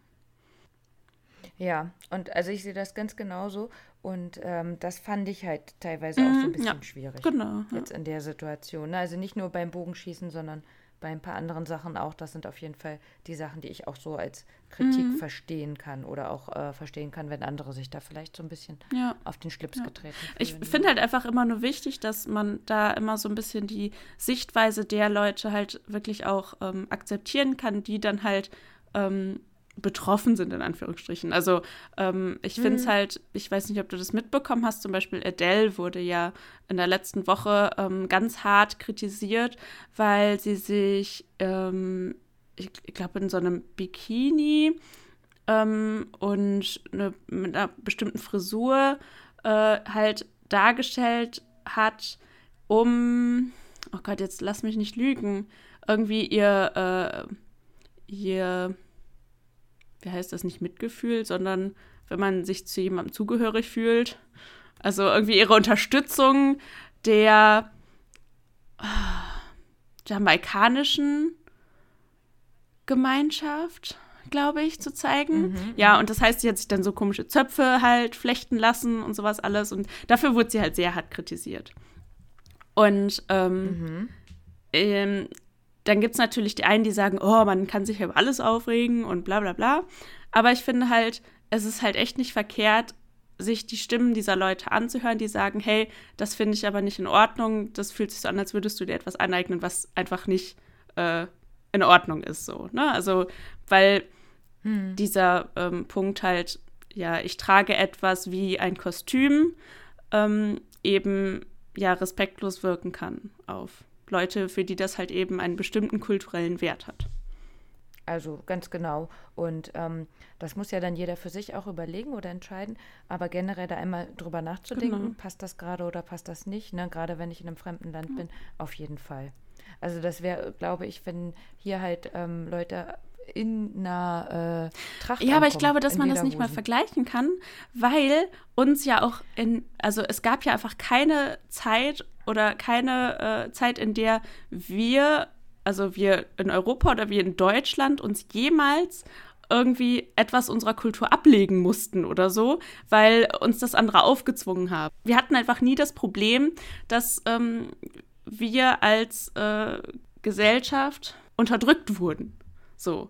Speaker 3: Ja, und also ich sehe das ganz genauso und ähm, das fand ich halt teilweise auch so ein
Speaker 2: Mhm,
Speaker 3: bisschen
Speaker 2: ja,
Speaker 3: schwierig.
Speaker 2: Genau. Ja.
Speaker 3: Jetzt in der Situation. ne? Also nicht nur beim Bogenschießen, sondern bei ein paar anderen Sachen auch. Das sind auf jeden Fall die Sachen, die ich auch so als Kritik
Speaker 2: Mhm.
Speaker 3: verstehen kann oder auch äh, verstehen kann, wenn andere sich da vielleicht so ein bisschen
Speaker 2: ja.
Speaker 3: auf den Schlips getreten
Speaker 2: Ich
Speaker 3: fühlen.
Speaker 2: finde halt einfach immer nur wichtig, dass man da immer so ein bisschen die Sichtweise der Leute halt wirklich auch ähm, akzeptieren kann, die dann halt ähm, betroffen sind, in Anführungsstrichen. Also ähm, ich finde es halt, ich weiß nicht, ob du das mitbekommen hast, zum Beispiel Adele wurde ja in der letzten Woche ähm, ganz hart kritisiert, weil sie sich, ähm, ich, ich glaube, in so einem Bikini ähm, und eine, mit einer bestimmten Frisur äh, halt dargestellt hat, um, oh Gott, jetzt lass mich nicht lügen, irgendwie ihr, äh, ihr, wie heißt das, nicht Mitgefühl, sondern wenn man sich zu jemandem zugehörig fühlt. Also irgendwie ihre Unterstützung der äh, jamaikanischen Gemeinschaft, glaube ich, zu zeigen. Mhm. Ja, und das heißt, sie hat sich dann so komische Zöpfe halt flechten lassen und sowas alles. Und dafür wurde sie halt sehr hart kritisiert. Und ähm, mhm. ähm, dann gibt es natürlich die einen, die sagen, oh, man kann sich über alles aufregen und bla bla bla. Aber ich finde halt, es ist halt echt nicht verkehrt, sich die Stimmen dieser Leute anzuhören, die sagen, hey, das finde ich aber nicht in Ordnung, das fühlt sich so an, als würdest du dir etwas aneignen, was einfach nicht äh, in Ordnung ist, so, ne? Also, weil hm. dieser ähm, Punkt halt, ja, ich trage etwas wie ein Kostüm, ähm, eben ja respektlos wirken kann auf Leute, für die das halt eben einen bestimmten kulturellen Wert hat.
Speaker 3: Also ganz genau. Und ähm, das muss ja dann jeder für sich auch überlegen oder entscheiden. Aber generell da einmal drüber nachzudenken, genau. passt das gerade oder passt das nicht. Ne? Gerade wenn ich in einem fremden Land ja. bin, auf jeden Fall. Also das wäre, glaube ich, wenn hier halt ähm, Leute in einer äh, Tracht.
Speaker 2: Ja, aber ich glaube, dass man das nicht mal vergleichen kann, weil uns ja auch in, also es gab ja einfach keine Zeit oder keine äh, Zeit, in der wir also wir in Europa oder wir in Deutschland uns jemals irgendwie etwas unserer Kultur ablegen mussten oder so, weil uns das andere aufgezwungen haben. Wir hatten einfach nie das Problem, dass ähm, wir als äh, Gesellschaft unterdrückt wurden. So.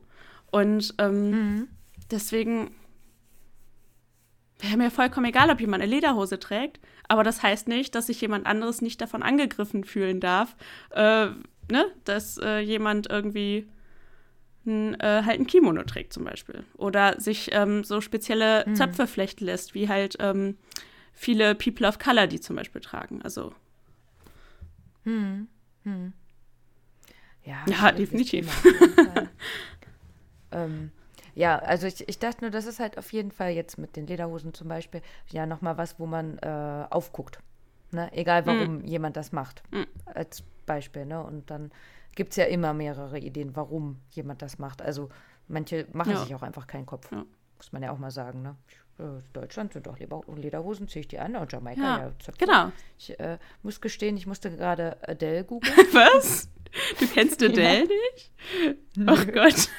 Speaker 2: Und ähm, mhm. deswegen wäre mir vollkommen egal, ob jemand eine Lederhose trägt, aber das heißt nicht, dass sich jemand anderes nicht davon angegriffen fühlen darf, äh, ne, dass äh, jemand irgendwie ein, äh, halt ein Kimono trägt zum Beispiel. Oder sich ähm, so spezielle mhm. Zöpfe flechten lässt, wie halt ähm, viele People of Color die zum Beispiel tragen. Also.
Speaker 3: Hm. Hm.
Speaker 2: Ja, ja definitiv.
Speaker 3: ähm, ja, also ich, ich dachte nur, das ist halt auf jeden Fall jetzt mit den Lederhosen zum Beispiel ja nochmal was, wo man äh, aufguckt. Ne? Egal, warum mhm. jemand das macht. Mhm. Als Beispiel. Ne? Und dann gibt es ja immer mehrere Ideen, warum jemand das macht. Also manche machen ja. sich auch einfach keinen Kopf. Ja. Muss man ja auch mal sagen. Ne? Äh, Deutschland sind doch Lederhosen, ziehe ich die an. Und Jamaika, ja,
Speaker 2: ja genau.
Speaker 3: Ich äh, muss gestehen, ich musste gerade Adele googeln.
Speaker 2: Was? Du kennst Adele ja. nicht? Ach Gott.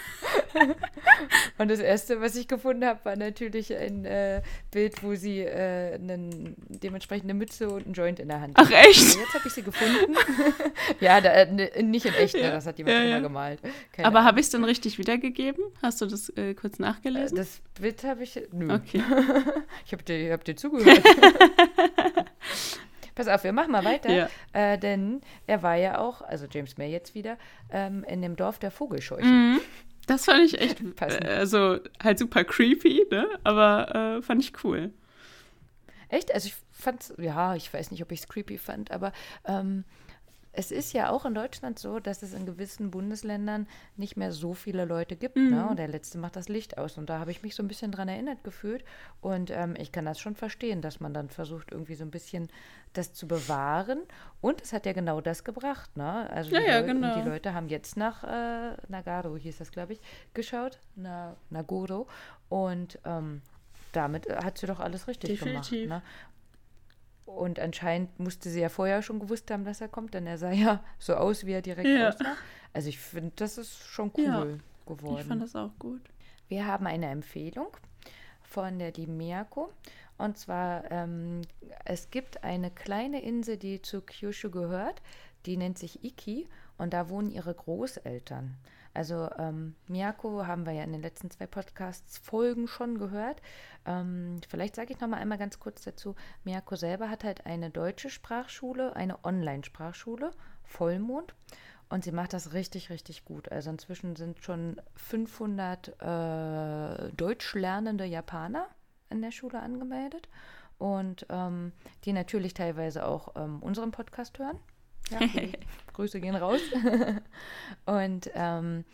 Speaker 3: Und das erste, was ich gefunden habe, war natürlich ein äh, Bild, wo sie äh, einen, dementsprechend eine Mütze und einen Joint in der Hand
Speaker 2: hat. Ach echt?
Speaker 3: Also jetzt habe ich sie gefunden. ja, da, äh, nicht in echt, ne? das hat jemand ja, ja. gemalt.
Speaker 2: Keine Aber habe ich es dann richtig wiedergegeben? Hast du das äh, kurz nachgelesen?
Speaker 3: das Bild habe ich. Nö.
Speaker 2: Okay.
Speaker 3: ich habe dir, hab dir zugehört. Pass auf, wir machen mal weiter. Ja. Äh, denn er war ja auch, also James May jetzt wieder, ähm, in dem Dorf der Vogelscheuchen.
Speaker 2: Mhm. Das fand ich echt, äh, also halt super creepy, ne? Aber äh, fand ich cool.
Speaker 3: Echt? Also ich fand's, ja, ich weiß nicht, ob ich es creepy fand, aber ähm, es ist ja auch in Deutschland so, dass es in gewissen Bundesländern nicht mehr so viele Leute gibt. Ne? Mhm. Ne? Und der letzte macht das Licht aus. Und da habe ich mich so ein bisschen dran erinnert gefühlt. Und ähm, ich kann das schon verstehen, dass man dann versucht, irgendwie so ein bisschen das zu bewahren. Und es hat ja genau das gebracht. Ne? Also
Speaker 2: ja,
Speaker 3: die,
Speaker 2: ja,
Speaker 3: Leute,
Speaker 2: genau.
Speaker 3: die Leute haben jetzt nach äh, Nagaro, hieß das, glaube ich, geschaut. Na, Nagoro. Und ähm, damit hat sie doch alles richtig Definitiv. gemacht. Ne? Und anscheinend musste sie ja vorher schon gewusst haben, dass er kommt, denn er sah ja so aus, wie er direkt ja. aussah. Also ich finde, das ist schon cool ja, geworden. Ich
Speaker 2: fand das auch gut.
Speaker 3: Wir haben eine Empfehlung von der lieben Miyako. Und zwar, ähm, es gibt eine kleine Insel, die zu Kyushu gehört. Die nennt sich Iki und da wohnen ihre Großeltern. Also ähm, Miyako haben wir ja in den letzten zwei Podcasts-Folgen schon gehört. Ähm, vielleicht sage ich noch mal einmal ganz kurz dazu. Miyako selber hat halt eine deutsche Sprachschule, eine Online-Sprachschule, Vollmond. Und sie macht das richtig, richtig gut. Also inzwischen sind schon 500 äh, deutsch lernende Japaner in der Schule angemeldet. Und ähm, die natürlich teilweise auch ähm, unseren Podcast hören. Ja, Grüße gehen raus. und ähm,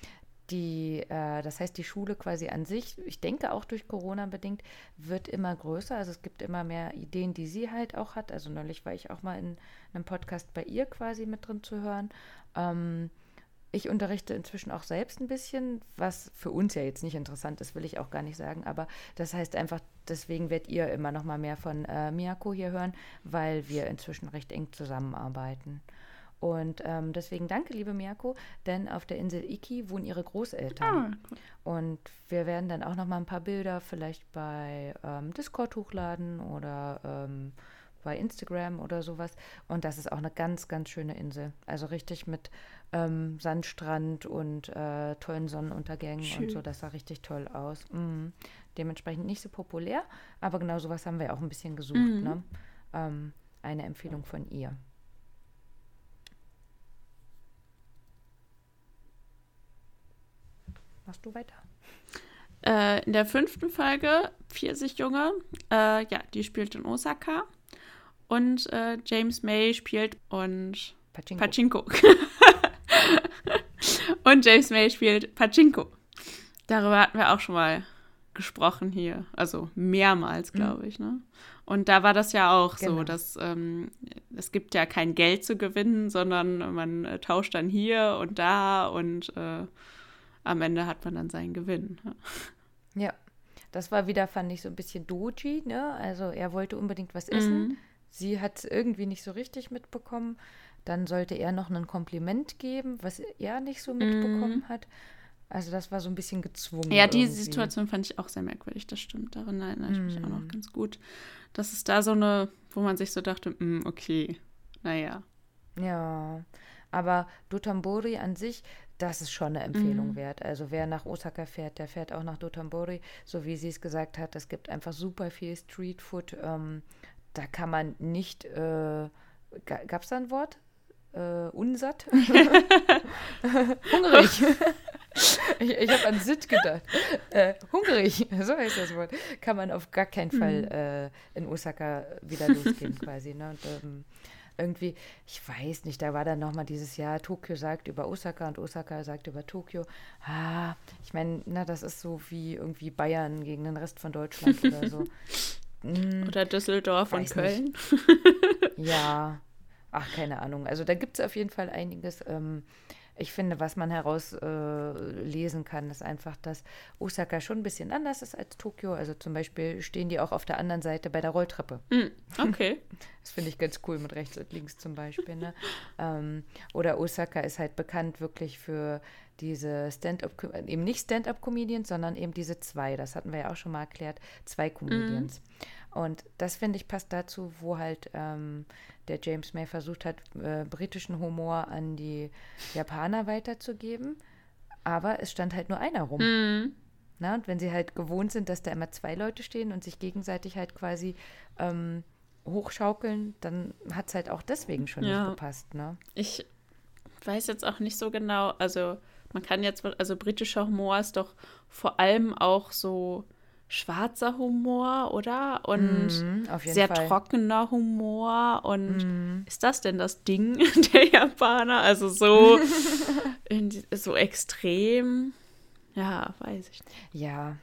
Speaker 3: die, äh, das heißt, die Schule quasi an sich, ich denke auch durch Corona bedingt, wird immer größer. Also es gibt immer mehr Ideen, die sie halt auch hat. Also neulich war ich auch mal in einem Podcast bei ihr quasi mit drin zu hören. Ähm, ich unterrichte inzwischen auch selbst ein bisschen, was für uns ja jetzt nicht interessant ist, will ich auch gar nicht sagen. Aber das heißt einfach, deswegen werdet ihr immer noch mal mehr von äh, Miyako hier hören, weil wir inzwischen recht eng zusammenarbeiten. Und ähm, deswegen danke, liebe Miyako, denn auf der Insel Iki wohnen ihre Großeltern.
Speaker 2: Ah.
Speaker 3: Und wir werden dann auch noch mal ein paar Bilder vielleicht bei ähm, Discord hochladen oder ähm, bei Instagram oder sowas. Und das ist auch eine ganz, ganz schöne Insel. Also richtig mit ähm, Sandstrand und äh, tollen Sonnenuntergängen
Speaker 2: Schön.
Speaker 3: und so. Das sah richtig toll aus. Mhm. Dementsprechend nicht so populär, aber genau sowas haben wir auch ein bisschen gesucht.
Speaker 2: Mhm.
Speaker 3: Ne? Ähm, eine Empfehlung von ihr. Machst du weiter?
Speaker 2: Äh, in der fünften Folge, Pfirsichjunge, äh, ja, die spielt in Osaka. Und äh, James May spielt und
Speaker 3: Pachinko.
Speaker 2: Pachinko. und James May spielt Pachinko. Darüber hatten wir auch schon mal gesprochen hier. Also mehrmals, glaube ich. Ne? Und da war das ja auch so,
Speaker 3: Genau.
Speaker 2: dass ähm, es gibt ja kein Geld zu gewinnen, sondern man äh, tauscht dann hier und da und äh, am Ende hat man dann seinen Gewinn. ne? Ja.
Speaker 3: Ja, das war wieder, fand ich, so ein bisschen Doji, ne? Also er wollte unbedingt was essen.
Speaker 2: Mhm.
Speaker 3: Sie hat es irgendwie nicht so richtig mitbekommen. Dann sollte er noch ein Kompliment geben, was er nicht so mitbekommen hat. Also das war so ein bisschen gezwungen.
Speaker 2: Mhm. Ja, diese
Speaker 3: irgendwie.
Speaker 2: Situation fand ich auch sehr merkwürdig, das stimmt. Daran erinnere ich mich auch
Speaker 3: Mhm.
Speaker 2: noch ganz gut. Das ist da so eine, wo man sich so dachte, "Mm, okay, naja.
Speaker 3: Ja, aber Dotonbori an sich, das ist schon eine Empfehlung
Speaker 2: Mhm.
Speaker 3: wert. Also wer nach Osaka fährt, der fährt auch nach Dotonbori, so wie sie es gesagt hat. Es gibt einfach super viel Streetfood. Ähm, da kann man nicht, äh, gab es da ein Wort? Äh, unsatt? hungrig. ich ich habe an Sitt gedacht. Äh, hungrig, so heißt das Wort. Kann man auf gar keinen Fall äh, in Osaka wieder losgehen quasi. Ne? Und, ähm, irgendwie, ich weiß nicht, da war dann nochmal dieses Jahr, Tokio sagt über Osaka und Osaka sagt über Tokio. Ah, ich meine, na, das ist so wie irgendwie Bayern gegen den Rest von Deutschland oder so. Mm,
Speaker 2: Oder Düsseldorf und Köln.
Speaker 3: ja, ach, keine Ahnung. Also da gibt es auf jeden Fall einiges. Ähm, ich finde, was man herauslesen äh, kann, ist einfach, dass Osaka schon ein bisschen anders ist als Tokio. Also zum Beispiel stehen die auch auf der anderen Seite bei der Rolltreppe.
Speaker 2: Hm, okay.
Speaker 3: Das finde ich ganz cool mit rechts und links zum Beispiel. Ne? ähm, oder Osaka ist halt bekannt wirklich für diese Stand-up, eben nicht Stand-up-Comedians, sondern eben diese zwei. Das hatten wir ja auch schon mal erklärt, zwei Comedians. Und das finde ich passt dazu, wo halt ähm, der James May versucht hat, äh, britischen Humor an die Japaner weiterzugeben. Aber es stand halt nur einer rum.
Speaker 2: Hm,
Speaker 3: Na, und wenn sie halt gewohnt sind, dass da immer zwei Leute stehen und sich gegenseitig halt quasi ähm, hochschaukeln, dann hat es halt auch deswegen schon
Speaker 2: Ja.
Speaker 3: nicht gepasst. Ne?
Speaker 2: ich weiß jetzt auch nicht so genau. Also, man kann jetzt, also britischer Humor ist doch vor allem auch so schwarzer Humor, oder? Und
Speaker 3: auf jeden
Speaker 2: sehr
Speaker 3: Fall.
Speaker 2: trockener Humor. Und
Speaker 3: Mhm.
Speaker 2: ist das denn das Ding der Japaner? Also so, in, so extrem. Ja, weiß ich nicht.
Speaker 3: Ja.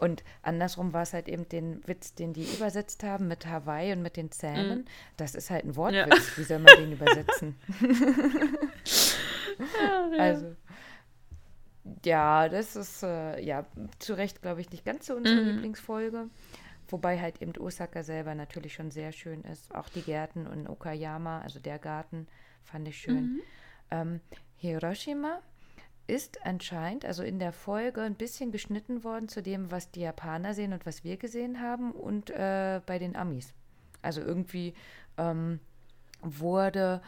Speaker 3: Und andersrum war es halt eben den Witz, den die übersetzt haben mit Hawaii und mit den Zähnen. Das ist halt ein Wortwitz. Wie soll man den übersetzen? Also, ja, das ist äh, ja zu Recht, glaube ich, nicht ganz so unsere
Speaker 2: Mhm.
Speaker 3: Lieblingsfolge. Wobei halt eben Osaka selber natürlich schon sehr schön ist. Auch die Gärten und Okayama, also der Garten, fand ich schön. Ähm, Hiroshima ist anscheinend, also in der Folge, ein bisschen geschnitten worden zu dem, was die Japaner sehen und was wir gesehen haben und äh, bei den Amis. Also irgendwie ähm, wurde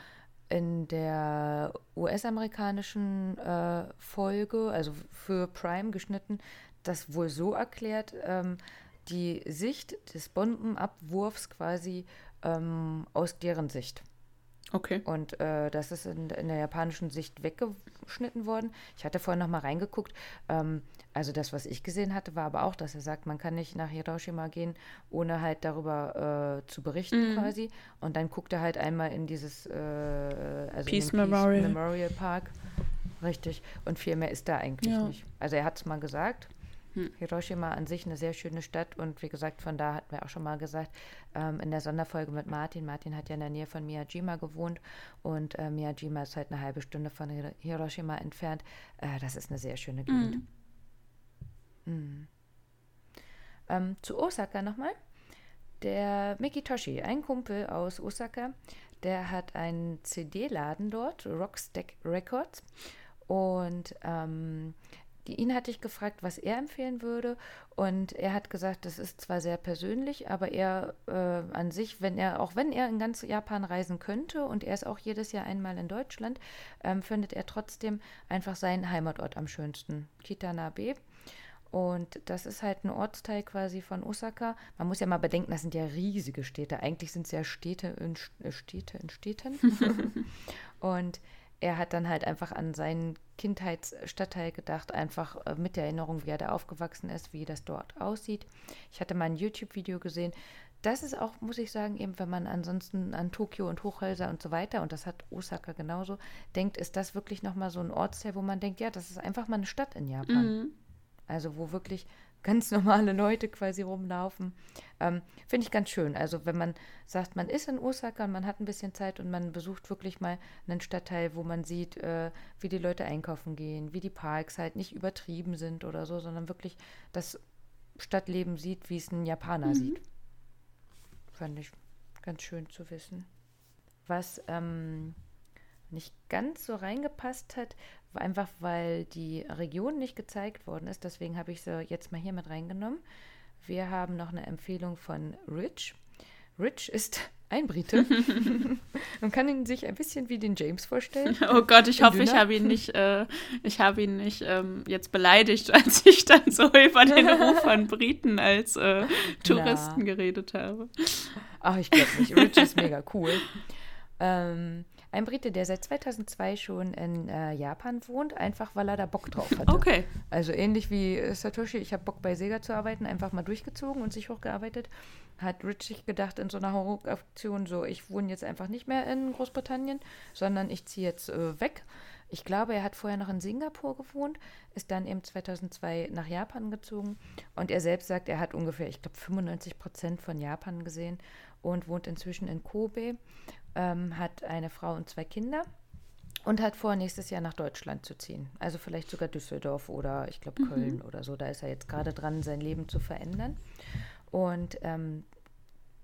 Speaker 3: in der US-amerikanischen äh, Folge, also für Prime geschnitten, das wohl so erklärt, ähm, die Sicht des Bombenabwurfs quasi ähm, aus deren Sicht.
Speaker 2: Okay.
Speaker 3: Und äh, das ist in, in der japanischen Sicht weggeschnitten worden. Ich hatte vorhin noch mal reingeguckt. Ähm, also das, was ich gesehen hatte, war aber auch, dass er sagt, man kann nicht nach Hiroshima gehen, ohne halt darüber äh, zu berichten
Speaker 2: Mhm.
Speaker 3: quasi. Und dann guckt er halt einmal in dieses äh, also
Speaker 2: Peace
Speaker 3: in
Speaker 2: Memorial.
Speaker 3: Memorial Park. Richtig. Und viel mehr ist da eigentlich
Speaker 2: Ja.
Speaker 3: nicht. Also er hat es mal gesagt. Hm. Hiroshima an sich eine sehr schöne Stadt und wie gesagt, von da hatten wir auch schon mal gesagt, ähm, in der Sonderfolge mit Martin. Martin hat ja in der Nähe von Miyajima gewohnt und äh, Miyajima ist halt eine halbe Stunde von Hiroshima entfernt. Äh, das ist eine sehr schöne Gegend. Mhm. Mhm. Ähm, zu Osaka nochmal. Der Miki Toshi, ein Kumpel aus Osaka, der hat einen CD-Laden dort, Rockstack Records. Und ähm, ihn hatte ich gefragt, was er empfehlen würde. Und er hat gesagt, das ist zwar sehr persönlich, aber er äh, an sich, wenn er, auch wenn er in ganz Japan reisen könnte und er ist auch jedes Jahr einmal in Deutschland, ähm, findet er trotzdem einfach seinen Heimatort am schönsten. Kitanabe. Und das ist halt ein Ortsteil quasi von Osaka. Man muss ja mal bedenken, das sind ja riesige Städte. Eigentlich sind es ja Städte in äh, Städte in Städten. und er hat dann halt einfach an seinen Kindheitsstadtteil gedacht, einfach äh, mit der Erinnerung, wie er da aufgewachsen ist, wie das dort aussieht. Ich hatte mal ein YouTube-Video gesehen. Das ist auch, muss ich sagen, eben, wenn man ansonsten an Tokio und Hochhäuser und so weiter, und das hat Osaka genauso, denkt, ist das wirklich nochmal so ein Ortsteil, wo man denkt, ja, das ist einfach mal eine Stadt in Japan. Mhm. Also wo wirklich ganz normale Leute quasi rumlaufen. Ähm, Finde ich ganz schön. Also wenn man sagt, man ist in Osaka und man hat ein bisschen Zeit und man besucht wirklich mal einen Stadtteil, wo man sieht, äh, wie die Leute einkaufen gehen, wie die Parks halt nicht übertrieben sind oder so, sondern wirklich das Stadtleben sieht, wie es ein Japaner mhm. sieht. Fand ich ganz schön zu wissen. Was ähm, nicht ganz so reingepasst hat, einfach weil die Region nicht gezeigt worden ist. Deswegen habe ich sie jetzt mal hier mit reingenommen. Wir haben noch eine Empfehlung von Rich. Rich ist ein Brite. Man kann ihn sich ein bisschen wie den James vorstellen.
Speaker 2: Oh Gott, ich hoffe, ich habe ihn nicht, äh, ich habe ihn nicht ähm, jetzt beleidigt, als ich dann so über den Ruf von Briten als äh, Touristen Na. geredet habe.
Speaker 3: Ach, ich glaube nicht. Rich ist mega cool. Ähm, ein Brite, der seit 2002 schon in äh, Japan wohnt, einfach weil er da Bock drauf hatte.
Speaker 2: Okay.
Speaker 3: Also ähnlich wie äh, Satoshi, ich habe Bock bei Sega zu arbeiten, einfach mal durchgezogen und sich hochgearbeitet. Hat Rich sich gedacht in so einer Horroraktion, so ich wohne jetzt einfach nicht mehr in Großbritannien, sondern ich ziehe jetzt äh, weg. Ich glaube, er hat vorher noch in Singapur gewohnt, ist dann eben 2002 nach Japan gezogen und er selbst sagt, er hat ungefähr, ich glaube, 95 Prozent von Japan gesehen und wohnt inzwischen in Kobe ähm, hat eine Frau und zwei Kinder und hat vor, nächstes Jahr nach Deutschland zu ziehen. Also vielleicht sogar Düsseldorf oder ich glaube Köln mhm. oder so. Da ist er jetzt gerade dran, sein Leben zu verändern. Und ähm,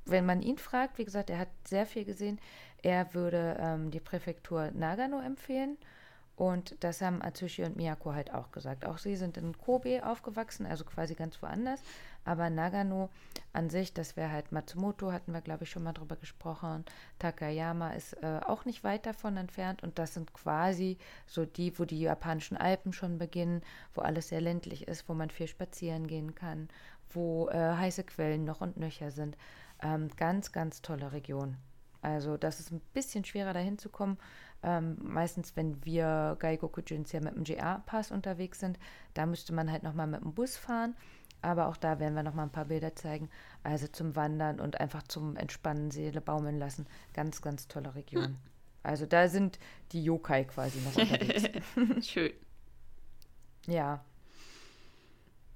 Speaker 3: wenn man ihn fragt, wie gesagt, er hat sehr viel gesehen, er würde ähm, die Präfektur Nagano empfehlen und das haben Atsushi und Miyako halt auch gesagt. Auch sie sind in Kobe aufgewachsen, also quasi ganz woanders. Aber Nagano an sich, das wäre halt Matsumoto, hatten wir, glaube ich, schon mal drüber gesprochen. Takayama ist äh, auch nicht weit davon entfernt. Und das sind quasi so die, wo die japanischen Alpen schon beginnen, wo alles sehr ländlich ist, wo man viel spazieren gehen kann, wo äh, heiße Quellen noch und nöcher sind. Ähm, ganz, ganz tolle Region. Also das ist ein bisschen schwerer dahin zu kommen. Ähm, meistens, wenn wir Gaigokujins ja mit dem GA-Pass unterwegs sind, da müsste man halt nochmal mit dem Bus fahren. Aber auch da werden wir nochmal ein paar Bilder zeigen. Also zum Wandern und einfach zum Entspannen, Seele baumeln lassen. Ganz, ganz tolle Region. Hm. Also da sind die Yokai quasi noch unterwegs.
Speaker 2: Schön.
Speaker 3: Ja.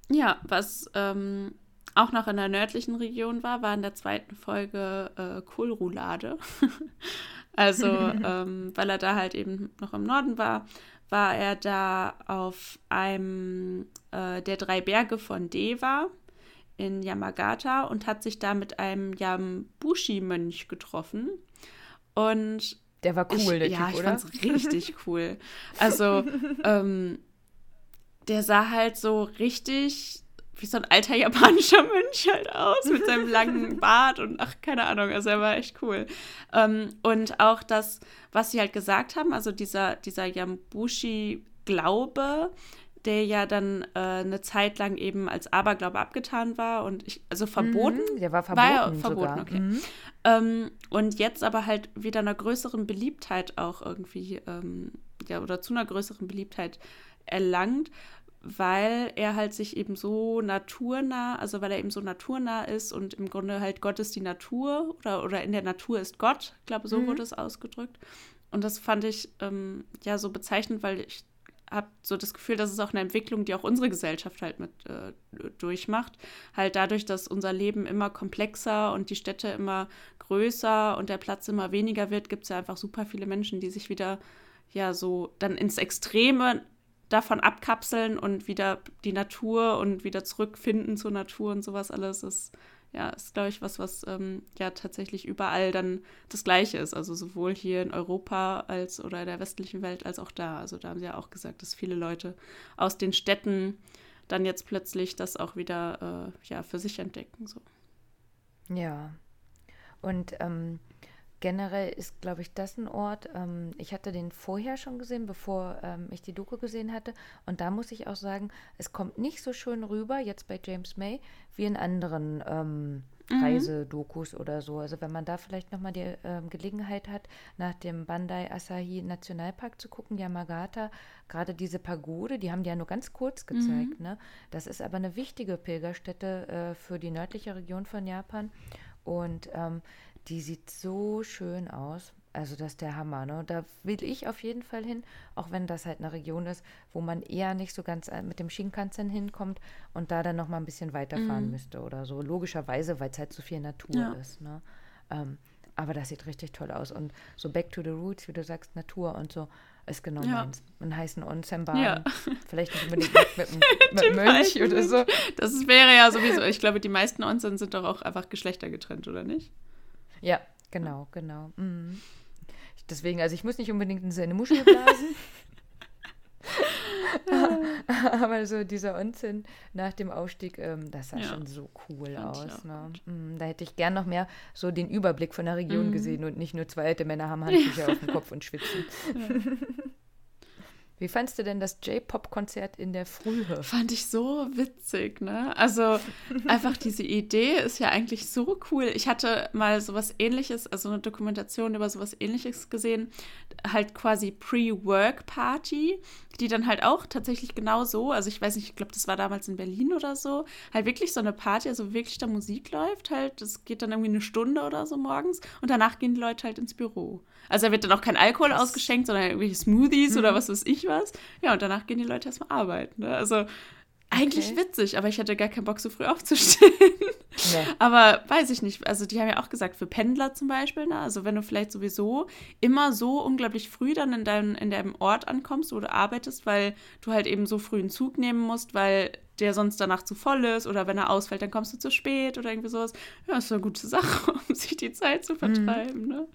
Speaker 2: Ja, was ähm, auch noch in der nördlichen Region war, war in der zweiten Folge äh, Kohlroulade. also, ähm, weil er da halt eben noch im Norden war, war er da auf einem äh, der drei Berge von Deva in Yamagata und hat sich da mit einem Yambushi-Mönch getroffen. Und
Speaker 3: der war cool,
Speaker 2: ich,
Speaker 3: der
Speaker 2: ja,
Speaker 3: Typ,
Speaker 2: ich
Speaker 3: oder?
Speaker 2: fand's richtig cool. Also, ähm, der sah halt so richtig wie so ein alter japanischer Mönch halt aus, mit seinem langen Bart und ach, keine Ahnung, also er war echt cool. Ähm, und auch das, was sie halt gesagt haben, also dieser, dieser Yambushi-Glaube, der ja dann äh, eine Zeit lang eben als Aberglaube abgetan war und ich, also verboten.
Speaker 3: Mhm, der war verboten. War ja
Speaker 2: verboten,
Speaker 3: sogar.
Speaker 2: okay. Mhm. Ähm, und jetzt aber halt wieder einer größeren Beliebtheit auch irgendwie, ähm, ja, oder zu einer größeren Beliebtheit erlangt, weil er halt sich eben so naturnah, also weil er eben so naturnah ist und im Grunde halt Gott ist die Natur oder, oder in der Natur ist Gott, ich glaube, so mhm. wurde es ausgedrückt. Und das fand ich ähm, ja so bezeichnend, weil ich habe so das Gefühl, das ist auch eine Entwicklung, die auch unsere Gesellschaft halt mit äh, durchmacht. Halt dadurch, dass unser Leben immer komplexer und die Städte immer größer und der Platz immer weniger wird, gibt es ja einfach super viele Menschen, die sich wieder ja so dann ins Extreme davon abkapseln und wieder die Natur und wieder zurückfinden zur Natur und sowas alles ist ja, ist, glaube ich, was, was ähm, ja tatsächlich überall dann das Gleiche ist. Also sowohl hier in Europa als oder in der westlichen Welt als auch da. Also da haben sie ja auch gesagt, dass viele Leute aus den Städten dann jetzt plötzlich das auch wieder äh, ja, für sich entdecken. So.
Speaker 3: Ja. Und ähm, generell ist, glaube ich, das ein Ort. Ähm, ich hatte den vorher schon gesehen, bevor ähm, ich die Doku gesehen hatte. Und da muss ich auch sagen, es kommt nicht so schön rüber, jetzt bei James May, wie in anderen ähm, mhm. Reisedokus oder so. Also wenn man da vielleicht nochmal die ähm, Gelegenheit hat, nach dem Bandai Asahi Nationalpark zu gucken, Yamagata, gerade diese Pagode, die haben die ja nur ganz kurz gezeigt. Mhm. Ne? Das ist aber eine wichtige Pilgerstätte äh, für die nördliche Region von Japan. Und ähm, die sieht so schön aus. Also das ist der Hammer. Ne? Da will ich auf jeden Fall hin, auch wenn das halt eine Region ist, wo man eher nicht so ganz äh, mit dem Shinkansen hinkommt und da dann noch mal ein bisschen weiterfahren mhm. müsste oder so. Logischerweise, weil es halt so viel Natur ja. ist. Ne? Ähm, aber das sieht richtig toll aus. Und so Back to the Roots, wie du sagst, Natur und so, ist genau ja. meins. Einen heißen onsen ja. Vielleicht nicht unbedingt mit, mit, Mönch oder so.
Speaker 2: Das wäre ja sowieso, ich glaube, die meisten Onsen sind doch auch einfach geschlechtergetrennt, oder nicht?
Speaker 3: Ja, genau, genau. Mhm. Deswegen, also ich muss nicht unbedingt in seine Muschel blasen. Aber so dieser Onsen nach dem Aufstieg, ähm, das sah ja. schon so cool Fand aus. Ne? Mm, da hätte ich gern noch mehr so den Überblick von der Region mm. gesehen und nicht nur zwei alte Männer haben Handtücher auf dem Kopf und schwitzen. Ja. Wie fandst du denn das J-Pop-Konzert in der Frühe?
Speaker 2: Fand ich so witzig, ne? Also einfach diese Idee ist ja eigentlich so cool. Ich hatte mal sowas ähnliches, also eine Dokumentation über sowas ähnliches gesehen, halt quasi Pre-Work-Party, die dann halt auch tatsächlich genau so, also ich weiß nicht, ich glaube, das war damals in Berlin oder so, halt wirklich so eine Party, also wirklich da Musik läuft halt, das geht dann irgendwie eine Stunde oder so morgens und danach gehen die Leute halt ins Büro. Also da wird dann auch kein Alkohol Krass. ausgeschenkt, sondern irgendwelche Smoothies mhm. oder was weiß ich was. Ja, und danach gehen die Leute erstmal arbeiten. Ne? Also eigentlich okay. witzig, aber ich hatte gar keinen Bock, so früh aufzustehen. Nee. Aber weiß ich nicht. Also, die haben ja auch gesagt, für Pendler zum Beispiel, ne? also wenn du vielleicht sowieso immer so unglaublich früh dann in deinem, in deinem Ort ankommst, wo du arbeitest, weil du halt eben so früh einen Zug nehmen musst, weil der sonst danach zu voll ist oder wenn er ausfällt, dann kommst du zu spät oder irgendwie sowas. Ja, ist eine gute Sache, um sich die Zeit zu vertreiben. Mhm. Ne?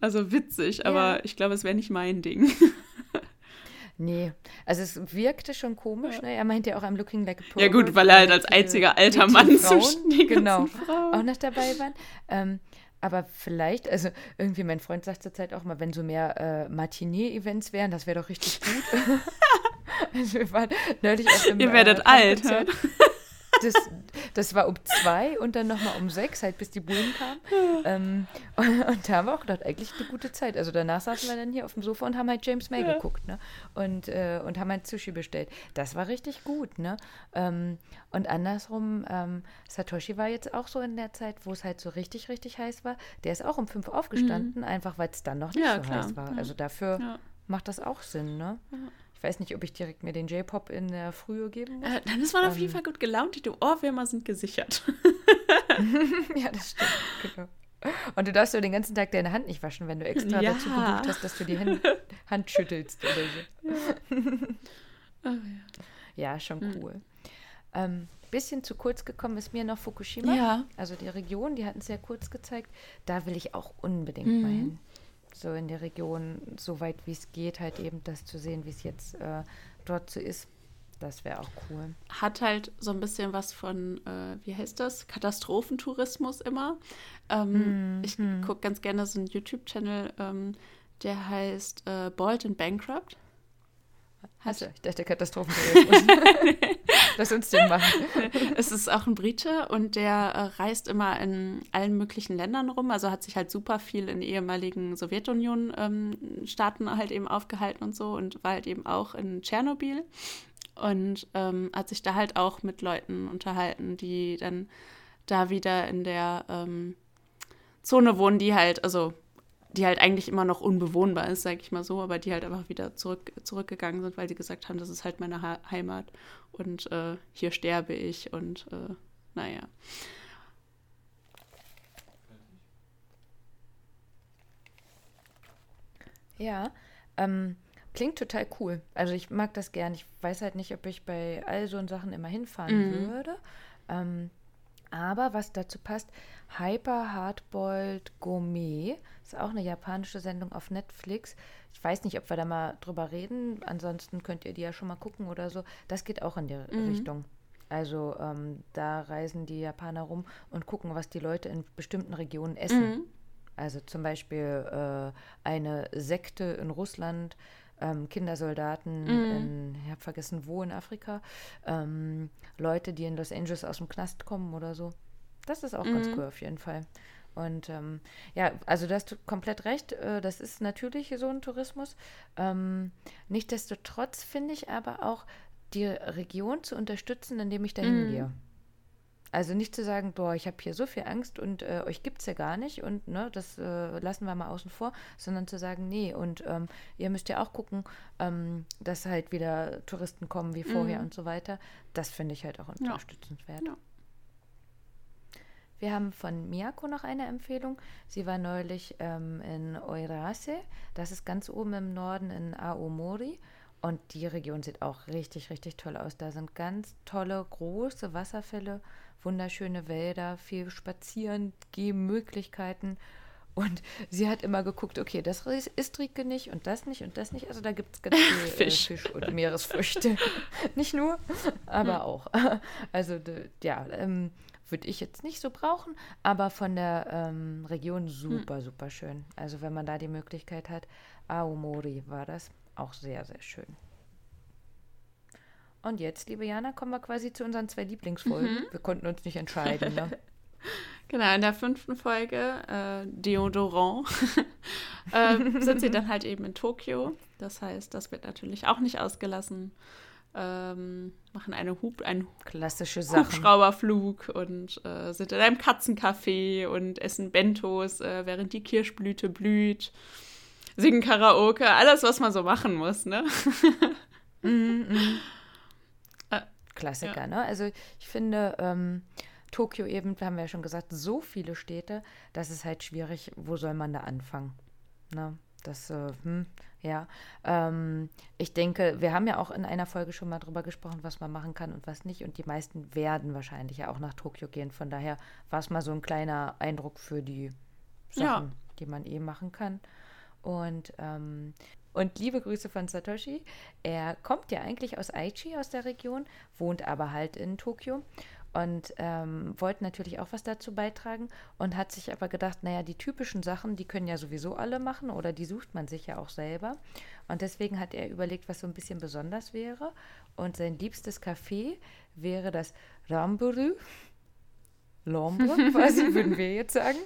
Speaker 2: Also witzig, aber ja. ich glaube, es wäre nicht mein Ding.
Speaker 3: Nee, also es wirkte schon komisch. Ja. Ne? Er meinte ja auch, I'm looking like a
Speaker 2: pro. Ja gut, weil er halt als einziger alter Mann zwischen
Speaker 3: die genau, Frauen. auch noch dabei waren. Ähm, aber vielleicht, also irgendwie mein Freund sagt zurzeit auch mal, wenn so mehr äh, Matinee-Events wären, das wäre doch richtig gut. also wir waren neulich auf dem
Speaker 2: Ihr werdet äh, alt.
Speaker 3: Das, das war um zwei und dann nochmal um sechs, halt bis die Bullen kamen. ähm, und, und, da haben wir auch gedacht, eigentlich eine gute Zeit. Also danach saßen wir dann hier auf dem Sofa und haben halt James May ja. geguckt, ne? Und, äh, und haben halt Sushi bestellt. Das war richtig gut, ne? Ähm, und andersrum, ähm, Satoshi war jetzt auch so in der Zeit, wo es halt so richtig, richtig heiß war. Der ist auch um fünf aufgestanden, mhm. einfach weil es dann noch nicht ja, so klar. heiß war. Also dafür ja. macht das auch Sinn, ne? Ich weiß nicht, ob ich direkt mir den J-Pop in der Frühe geben muss.
Speaker 2: Äh, dann ist man ähm, auf jeden ähm. Fall gut gelaunt. Die Ohrwürmer sind gesichert.
Speaker 3: ja, das stimmt. Genau. Und du darfst ja den ganzen Tag deine Hand nicht waschen, wenn du extra ja. dazu gebucht hast, dass du die Hand, Hand schüttelst oder so. Ja, oh, ja. ja schon hm. cool. Mhm. Ähm, bisschen zu kurz gekommen ist mir noch Fukushima. Ja. Also die Region, die hatten es sehr kurz gezeigt. Da will ich auch unbedingt mhm. mal hin so in der Region, so weit wie es geht, halt eben das zu sehen, wie es jetzt äh, dort so ist. Das wäre auch cool.
Speaker 2: Hat halt so ein bisschen was von, äh, wie heißt das? Katastrophentourismus immer. Ähm, mm, ich mm. gucke ganz gerne so einen YouTube-Channel, ähm, der heißt äh, Bald and Bankrupt.
Speaker 3: Hast du? Ich dachte Katastrophentourismus. Lass uns den machen.
Speaker 2: Es ist auch ein Brite und der äh, reist immer in allen möglichen Ländern rum. Also hat sich halt super viel in ehemaligen Sowjetunion-Staaten ähm, halt eben aufgehalten und so und war halt eben auch in Tschernobyl und ähm, hat sich da halt auch mit Leuten unterhalten, die dann da wieder in der ähm, Zone wohnen, die halt, also die halt eigentlich immer noch unbewohnbar ist, sag ich mal so, aber die halt einfach wieder zurück, zurückgegangen sind, weil sie gesagt haben, das ist halt meine ha Heimat und äh, hier sterbe ich und äh, naja.
Speaker 3: Ja, ähm, klingt total cool. Also ich mag das gern. Ich weiß halt nicht, ob ich bei all so Sachen immer hinfahren
Speaker 2: Mhm.
Speaker 3: würde. Ähm, aber was dazu passt, Hyper Hardboiled Gourmet ist auch eine japanische Sendung auf Netflix. Ich weiß nicht, ob wir da mal drüber reden. Ansonsten könnt ihr die ja schon mal gucken oder so. Das geht auch in die
Speaker 2: Mhm.
Speaker 3: Richtung. Also ähm, da reisen die Japaner rum und gucken, was die Leute in bestimmten Regionen essen.
Speaker 2: Mhm.
Speaker 3: Also zum Beispiel äh, eine Sekte in Russland, ähm, Kindersoldaten in, ich habe vergessen wo in Afrika, ähm, Leute, die in Los Angeles aus dem Knast kommen oder so. Das ist auch ganz cool auf jeden Fall. Und ähm, ja, also du hast komplett recht, äh, das ist natürlich so ein Tourismus. Ähm, nichtsdestotrotz finde ich aber auch, die Region zu unterstützen, indem ich dahin gehe. Also nicht zu sagen, boah, ich habe hier so viel Angst und äh, euch gibt es ja gar nicht und ne, das äh, lassen wir mal außen vor, sondern zu sagen, nee, und ähm, ihr müsst ja auch gucken, ähm, dass halt wieder Touristen kommen wie vorher und so weiter. Das finde ich halt auch unterstützenswert.
Speaker 2: Ja.
Speaker 3: Wir haben von Miyako noch eine Empfehlung. Sie war neulich ähm, in Oirase. Das ist ganz oben im Norden in Aomori. Und die Region sieht auch richtig, richtig toll aus. Da sind ganz tolle, große Wasserfälle, wunderschöne Wälder, viel Spazieren, Gehmöglichkeiten. Und sie hat immer geguckt, okay, das ist Rieke nicht und das nicht und das nicht. Also da gibt es ganz viel Fisch.
Speaker 2: Fisch.
Speaker 3: Äh, Fisch und Meeresfrüchte. nicht nur, aber auch. Also ja, ähm, würde ich jetzt nicht so brauchen, aber von der ähm, Region super, super schön. Also wenn man da die Möglichkeit hat, Aomori war das auch sehr, sehr schön. Und jetzt, liebe Jana, kommen wir quasi zu unseren zwei Lieblingsfolgen. Wir konnten uns nicht entscheiden. Ne?
Speaker 2: Genau, in der fünften Folge, äh, Deodorant, äh, sind sie dann halt eben in Tokio. Das heißt, das wird natürlich auch nicht ausgelassen. Ähm, machen eine Hub, einen
Speaker 3: Klassische Sachen.
Speaker 2: Hubschrauberflug und äh, sind in einem Katzencafé und essen Bentos, äh, während die Kirschblüte blüht. Singen Karaoke, alles, was man so machen muss, ne?
Speaker 3: Klassiker, ne? Also ich finde, ähm, Tokio eben, haben wir ja schon gesagt, so viele Städte, das ist halt schwierig, wo soll man da anfangen? Ne? Das, äh, hm, ja. Ähm, ich denke, wir haben ja auch in einer Folge schon mal drüber gesprochen, was man machen kann und was nicht. Und die meisten werden wahrscheinlich ja auch nach Tokio gehen. Von daher war es mal so ein kleiner Eindruck für die Sachen,
Speaker 2: Ja.
Speaker 3: die man eh machen kann. Und, ähm, und liebe Grüße von Satoshi. Er kommt ja eigentlich aus Aichi, aus der Region, wohnt aber halt in Tokio und ähm, wollte natürlich auch was dazu beitragen und hat sich aber gedacht, naja, die typischen Sachen, die können ja sowieso alle machen oder die sucht man sich ja auch selber. Und deswegen hat er überlegt, was so ein bisschen besonders wäre. Und sein liebstes Café wäre das Ramburu. Lombre quasi, würden wir jetzt sagen.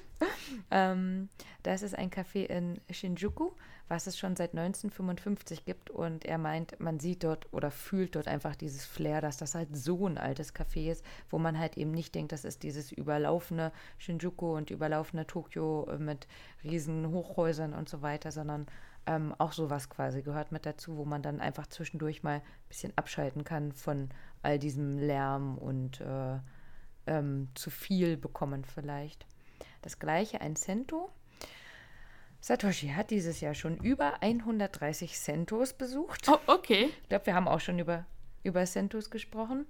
Speaker 3: Ähm, das ist ein Café in Shinjuku, was es schon seit 1955 gibt. Und er meint, man sieht dort oder fühlt dort einfach dieses Flair, dass das halt so ein altes Café ist, wo man halt eben nicht denkt, das ist dieses überlaufene Shinjuku und überlaufene Tokio äh, mit riesen Hochhäusern und so weiter, sondern ähm, auch sowas quasi gehört mit dazu, wo man dann einfach zwischendurch mal ein bisschen abschalten kann von all diesem Lärm und äh, ähm, zu viel bekommen vielleicht. Das gleiche ein Cento. Satoshi hat dieses Jahr schon über 130 Centos besucht.
Speaker 2: Oh, okay.
Speaker 3: Ich glaube, wir haben auch schon über, über Centos gesprochen.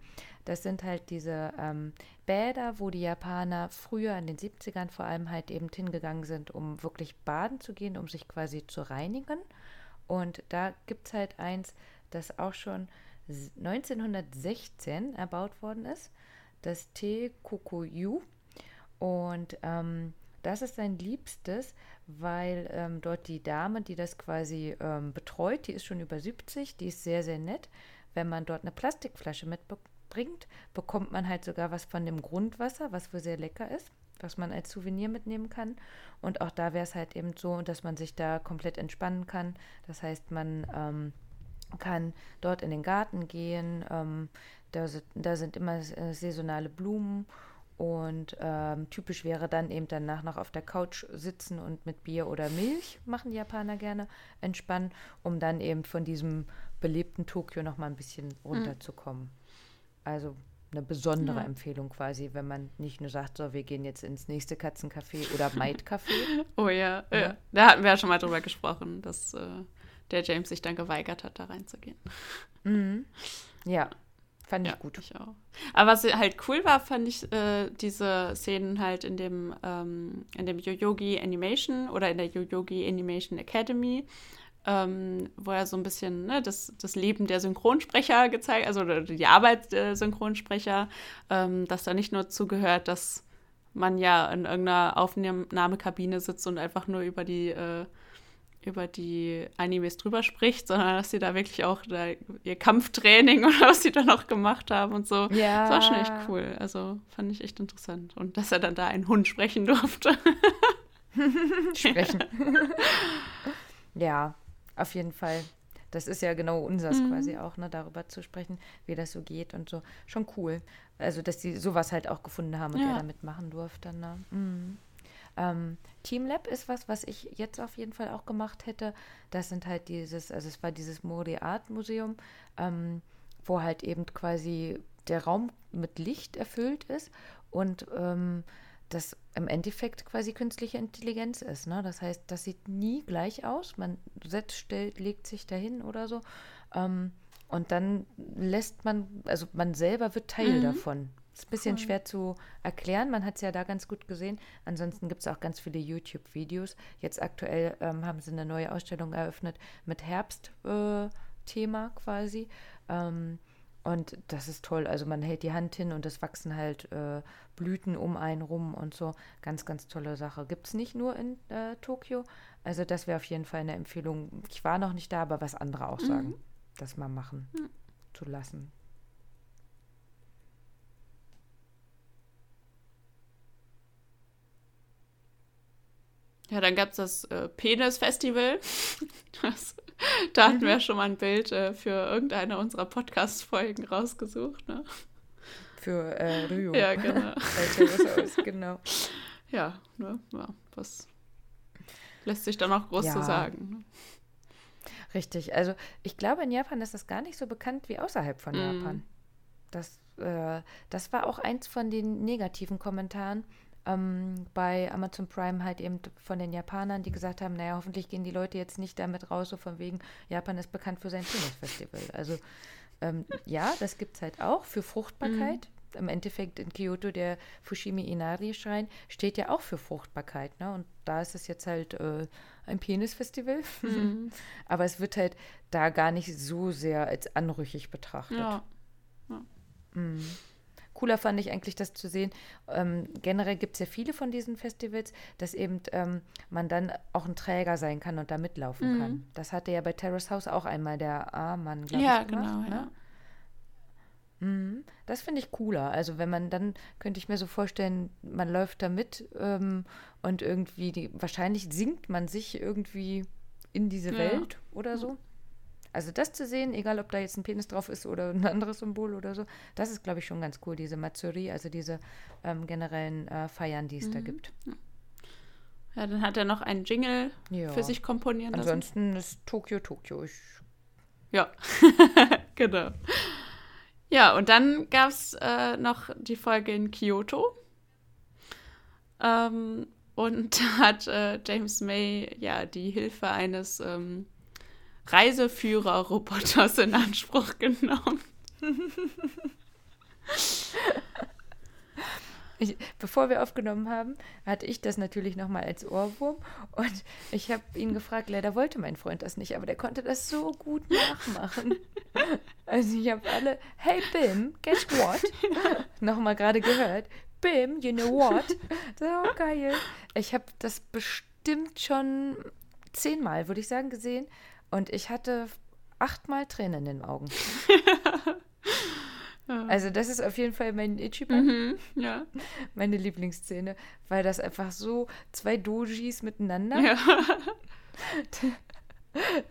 Speaker 3: Das sind halt diese ähm, Bäder, wo die Japaner früher in den 70ern vor allem halt eben hingegangen sind, um wirklich baden zu gehen, um sich quasi zu reinigen. Und da gibt es halt eins, das auch schon 1916 erbaut worden ist, das Te-Kokuyu. Und ähm, das ist sein Liebstes, weil ähm, dort die Dame, die das quasi ähm, betreut, die ist schon über 70, die ist sehr, sehr nett. Wenn man dort eine Plastikflasche mitbringt, bekommt man halt sogar was von dem Grundwasser, was wohl sehr lecker ist, was man als Souvenir mitnehmen kann. Und auch da wäre es halt eben so, dass man sich da komplett entspannen kann. Das heißt, man ähm, kann dort in den Garten gehen. Ähm, da, sind, da sind immer äh, saisonale Blumen Und ähm, typisch wäre dann eben danach noch auf der Couch sitzen und mit Bier oder Milch, machen die Japaner gerne, entspannen, um dann eben von diesem belebten Tokio noch mal ein bisschen runterzukommen. Also eine besondere
Speaker 2: Ja.
Speaker 3: Empfehlung quasi, wenn man nicht nur sagt, so, wir gehen jetzt ins nächste Katzencafé oder Maid-Café.
Speaker 2: Oh ja, ja.
Speaker 3: Ja.
Speaker 2: Da hatten wir ja schon mal drüber gesprochen, dass äh, der James sich dann geweigert hat, da reinzugehen.
Speaker 3: mhm. Ja, fand ich
Speaker 2: ja,
Speaker 3: gut.
Speaker 2: Ich auch. Aber was halt cool war, fand ich äh, diese Szenen halt in dem, ähm, in dem Yoyogi Animation oder in der Yoyogi Animation Academy, ähm, wo er so ein bisschen ne, das, das Leben der Synchronsprecher gezeigt, also die Arbeit der Synchronsprecher, ähm, dass da nicht nur zugehört, dass man ja in irgendeiner Aufnahmekabine sitzt und einfach nur über die äh, über die Animes drüber spricht, sondern dass sie da wirklich auch da ihr Kampftraining oder was sie da noch gemacht haben und so.
Speaker 3: Ja.
Speaker 2: Das war schon echt cool. Also fand ich echt interessant. Und dass er dann da einen Hund sprechen durfte.
Speaker 3: sprechen. ja, auf jeden Fall. Das ist ja genau unseres
Speaker 2: Mhm.
Speaker 3: quasi auch, ne, darüber zu sprechen, wie das so geht und so. Schon cool. Also, dass die sowas halt auch gefunden haben und
Speaker 2: Ja.
Speaker 3: er damit machen durfte. Ne? Mhm. Ähm, Teamlab ist was, was ich jetzt auf jeden Fall auch gemacht hätte. Das sind halt dieses, also es war dieses Mori Art Museum, ähm, wo halt eben quasi der Raum mit Licht erfüllt ist und ähm, das im Endeffekt quasi künstliche Intelligenz ist. Ne? Das heißt, das sieht nie gleich aus. Man setzt, stellt, legt sich dahin oder so. Ähm, und dann lässt man, also man selber wird Teil
Speaker 2: Mhm.
Speaker 3: davon. Ist ein bisschen
Speaker 2: Cool.
Speaker 3: schwer zu erklären. Man hat es ja da ganz gut gesehen. Ansonsten gibt es auch ganz viele YouTube-Videos. Jetzt aktuell ähm, haben sie eine neue Ausstellung eröffnet mit Herbst-Thema quasi. Ähm, und das ist toll. Also man hält die Hand hin und es wachsen halt äh, Blüten um einen rum und so. Ganz, ganz tolle Sache. Gibt es nicht nur in äh, Tokio. Also das wäre auf jeden Fall eine Empfehlung. Ich war noch nicht da, aber was andere auch sagen, das mal machen zu lassen.
Speaker 2: Ja, dann gab es das äh, Penis-Festival. Da hatten wir schon mal ein Bild äh, für irgendeine unserer Podcast-Folgen rausgesucht. Ne?
Speaker 3: Für äh, Rio.
Speaker 2: Ja, genau.
Speaker 3: Genau.
Speaker 2: Ja, ne? ja, was lässt sich da noch groß
Speaker 3: Ja.
Speaker 2: zu sagen? Ne?
Speaker 3: Richtig. Also ich glaube, in Japan ist das gar nicht so bekannt wie außerhalb von
Speaker 2: Mm.
Speaker 3: Japan. Das, äh, das war auch eins von den negativen Kommentaren ähm, bei Amazon Prime halt eben von den Japanern, die gesagt haben, naja, hoffentlich gehen die Leute jetzt nicht damit raus, so von wegen, Japan ist bekannt für sein Penisfestival. Also ähm, ja, das gibt es halt auch für Fruchtbarkeit. Im Endeffekt in Kyoto der Fushimi Inari Schrein steht ja auch für Fruchtbarkeit. Ne? Und da ist es jetzt halt äh, ein Penisfestival.
Speaker 2: Mhm.
Speaker 3: Aber es wird halt da gar nicht so sehr als anrüchig betrachtet.
Speaker 2: Ja.
Speaker 3: Mhm. Cooler fand ich eigentlich das zu sehen. Ähm, generell gibt es ja viele von diesen Festivals, dass eben ähm, man dann auch ein Träger sein kann und da mitlaufen
Speaker 2: Mhm.
Speaker 3: kann. Das hatte ja bei Terrace House auch einmal der A-Mann, glaube
Speaker 2: Ja,
Speaker 3: ich, gemacht.
Speaker 2: genau,
Speaker 3: ne?
Speaker 2: ja.
Speaker 3: Mhm. Das finde ich cooler. Also wenn man dann, könnte ich mir so vorstellen, man läuft da mit ähm, und irgendwie, die, wahrscheinlich singt man sich irgendwie in diese
Speaker 2: Ja.
Speaker 3: Welt oder so. Also das zu sehen, egal ob da jetzt ein Penis drauf ist oder ein anderes Symbol oder so, das ist, glaube ich, schon ganz cool, diese Matsuri, also diese ähm, generellen äh, Feiern, die es da
Speaker 2: Mhm.
Speaker 3: gibt.
Speaker 2: Ja, dann hat er noch einen Jingle
Speaker 3: Ja.
Speaker 2: für sich komponieren lassen.
Speaker 3: Ansonsten ist Tokio Tokio. Ich,
Speaker 2: Ja, genau. Ja, und dann gab es äh, noch die Folge in Kyoto. Ähm, und da hat äh, James May ja die Hilfe eines ähm, Reiseführer-Roboters in Anspruch genommen.
Speaker 3: Ich, bevor wir aufgenommen haben, hatte ich das natürlich nochmal als Ohrwurm und ich habe ihn gefragt, leider wollte mein Freund das nicht, aber der konnte das so gut nachmachen. Also ich habe alle, hey Bim, guess what? nochmal gerade gehört. Bim, you know what? So geil. Ich habe das bestimmt schon zehnmal, würde ich sagen, gesehen und ich hatte achtmal Tränen in den Augen. Also das ist auf jeden Fall mein Ichiban
Speaker 2: Mhm, ja.
Speaker 3: meine Lieblingsszene, weil das einfach so zwei Dojis miteinander
Speaker 2: ja.